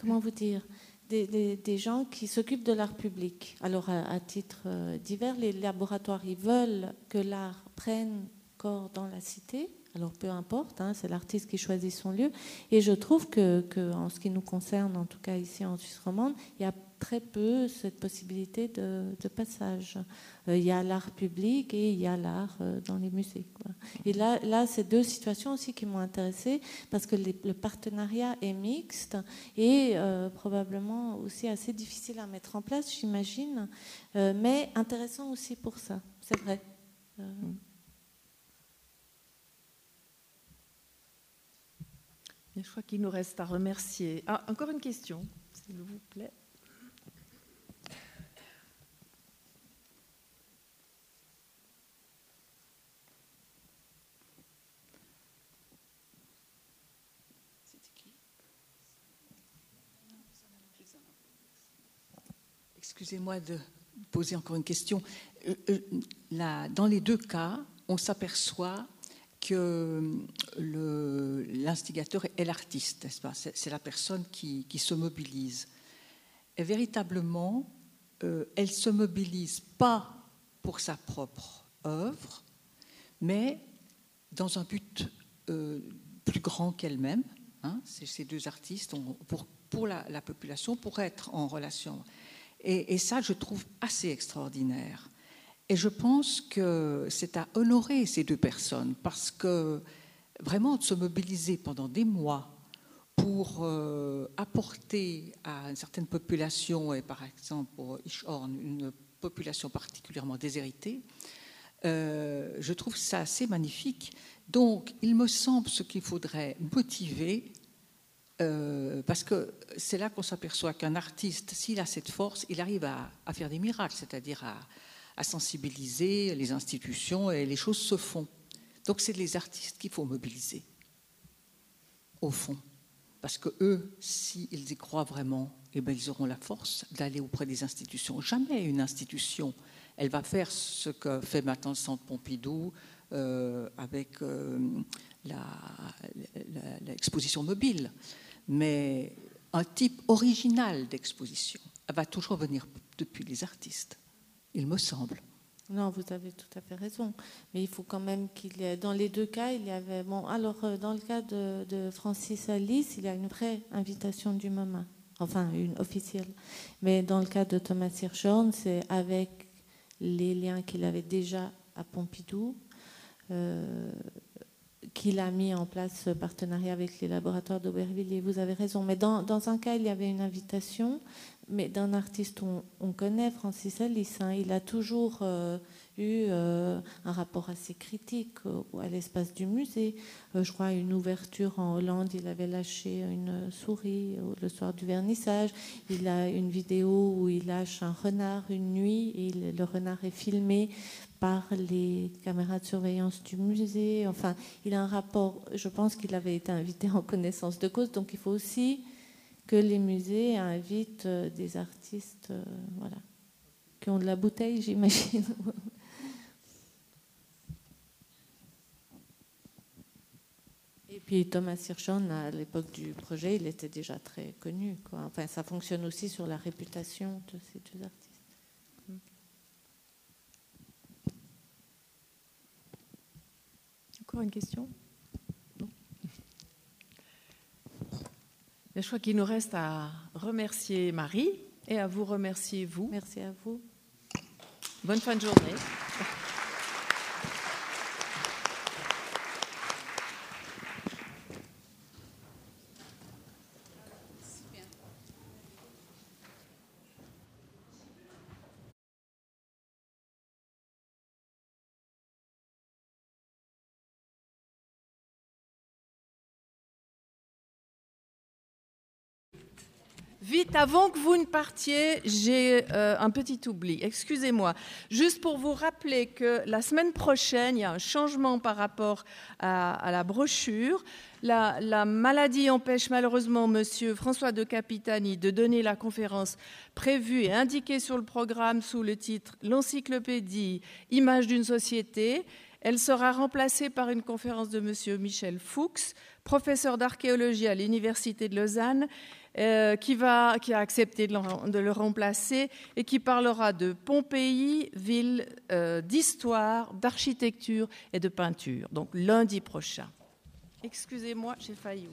comment vous dire, des, gens qui s'occupent de l'art public. Alors, à, titre euh, divers, les laboratoires, ils veulent que l'art prenne corps dans la cité. Alors, peu importe, hein, c'est l'artiste qui choisit son lieu. Et je trouve que, en ce qui nous concerne, en tout cas ici en Suisse romande, il y a très peu cette possibilité de, passage. Euh, il y a l'art public et il y a l'art euh, dans les musées. Et là, là c'est deux situations aussi qui m'ont intéressée parce que le partenariat est mixte et euh, probablement aussi assez difficile à mettre en place, j'imagine, mais intéressant aussi pour ça, c'est vrai. Je crois qu'il nous reste à remercier. Ah, encore une question, s'il vous plaît. Excusez-moi de poser encore une question. Euh, euh, dans les deux cas, on s'aperçoit que l'instigateur est l'artiste, C'est la personne qui, se mobilise. Et véritablement, euh, elle se mobilise pas pour sa propre œuvre, mais dans un but plus grand qu'elle-même. Hein. ces deux artistes, pour, la, population, pour être en relation et, ça, je trouve assez extraordinaire. Et je pense que c'est à honorer ces deux personnes parce que vraiment de se mobiliser pendant des mois pour euh, apporter à une certaine population, et par exemple pour Ishorn, une population particulièrement déshéritée, euh, je trouve ça assez magnifique. Donc, il me semble ce qu'il faudrait motiver euh, parce que c'est là qu'on s'aperçoit qu'un artiste, s'il a cette force, il arrive à, faire des miracles, c'est-à-dire à, sensibiliser les institutions et les choses se font. Donc c'est les artistes qu'il faut mobiliser, au fond. Parce que eux, s'ils y croient vraiment, eh ben, ils auront la force d'aller auprès des institutions. Jamais une institution, elle va faire ce que fait maintenant le Centre Pompidou euh, avec euh, l'exposition mobile mais un type original d'exposition, va toujours venir depuis les artistes, il me semble. Non, vous avez tout à fait raison. Mais il faut quand même qu'il y ait. Dans les deux cas, il y avait. Bon, alors, euh, dans le cas de, Francis Alice, il y a une vraie invitation du MoMA. Enfin, une officielle. Mais dans le cas de Thomas Hirschhorn, c'est avec les liens qu'il avait déjà à Pompidou. Euh, qu'il a mis en place ce partenariat avec les laboratoires d'Aubervilliers. Vous avez raison. Mais dans, un cas, il y avait une invitation, mais d'un artiste on, on, connaît, Francis Alice. Hein. il a toujours euh, eu euh, un rapport assez critique à l'espace du musée. Euh, je crois une ouverture en Hollande, il avait lâché une souris le soir du vernissage. Il a une vidéo où il lâche un renard une nuit et le renard est filmé par les caméras de surveillance du musée. Enfin, il a un rapport, je pense qu'il avait été invité en connaissance de cause, donc il faut aussi que les musées invitent euh, des artistes euh, voilà, qui ont de la bouteille, j'imagine. Et puis Thomas Hirschhorn, à l'époque du projet, il était déjà très connu. Enfin, ça fonctionne aussi sur la réputation de ces deux artistes. Encore une question? Je crois qu'il nous reste à remercier Marie et à vous remercier vous. Merci à vous. Bonne fin de journée. Vite, avant que vous ne partiez, j'ai euh, un petit oubli. Excusez-moi. Juste pour vous rappeler que la semaine prochaine, il y a un changement par rapport à, la brochure. La, maladie empêche malheureusement Monsieur François de Capitani de donner la conférence prévue et indiquée sur le programme sous le titre L'encyclopédie Image d'une société. Elle sera remplacée par une conférence de Monsieur Michel Fuchs, professeur d'archéologie à l'Université de Lausanne euh, qui, va, qui a accepté de le, remplacer et qui parlera de Pompéi, ville euh, d'histoire, d'architecture et de peinture. Donc lundi prochain. Excusez-moi, j'ai failli.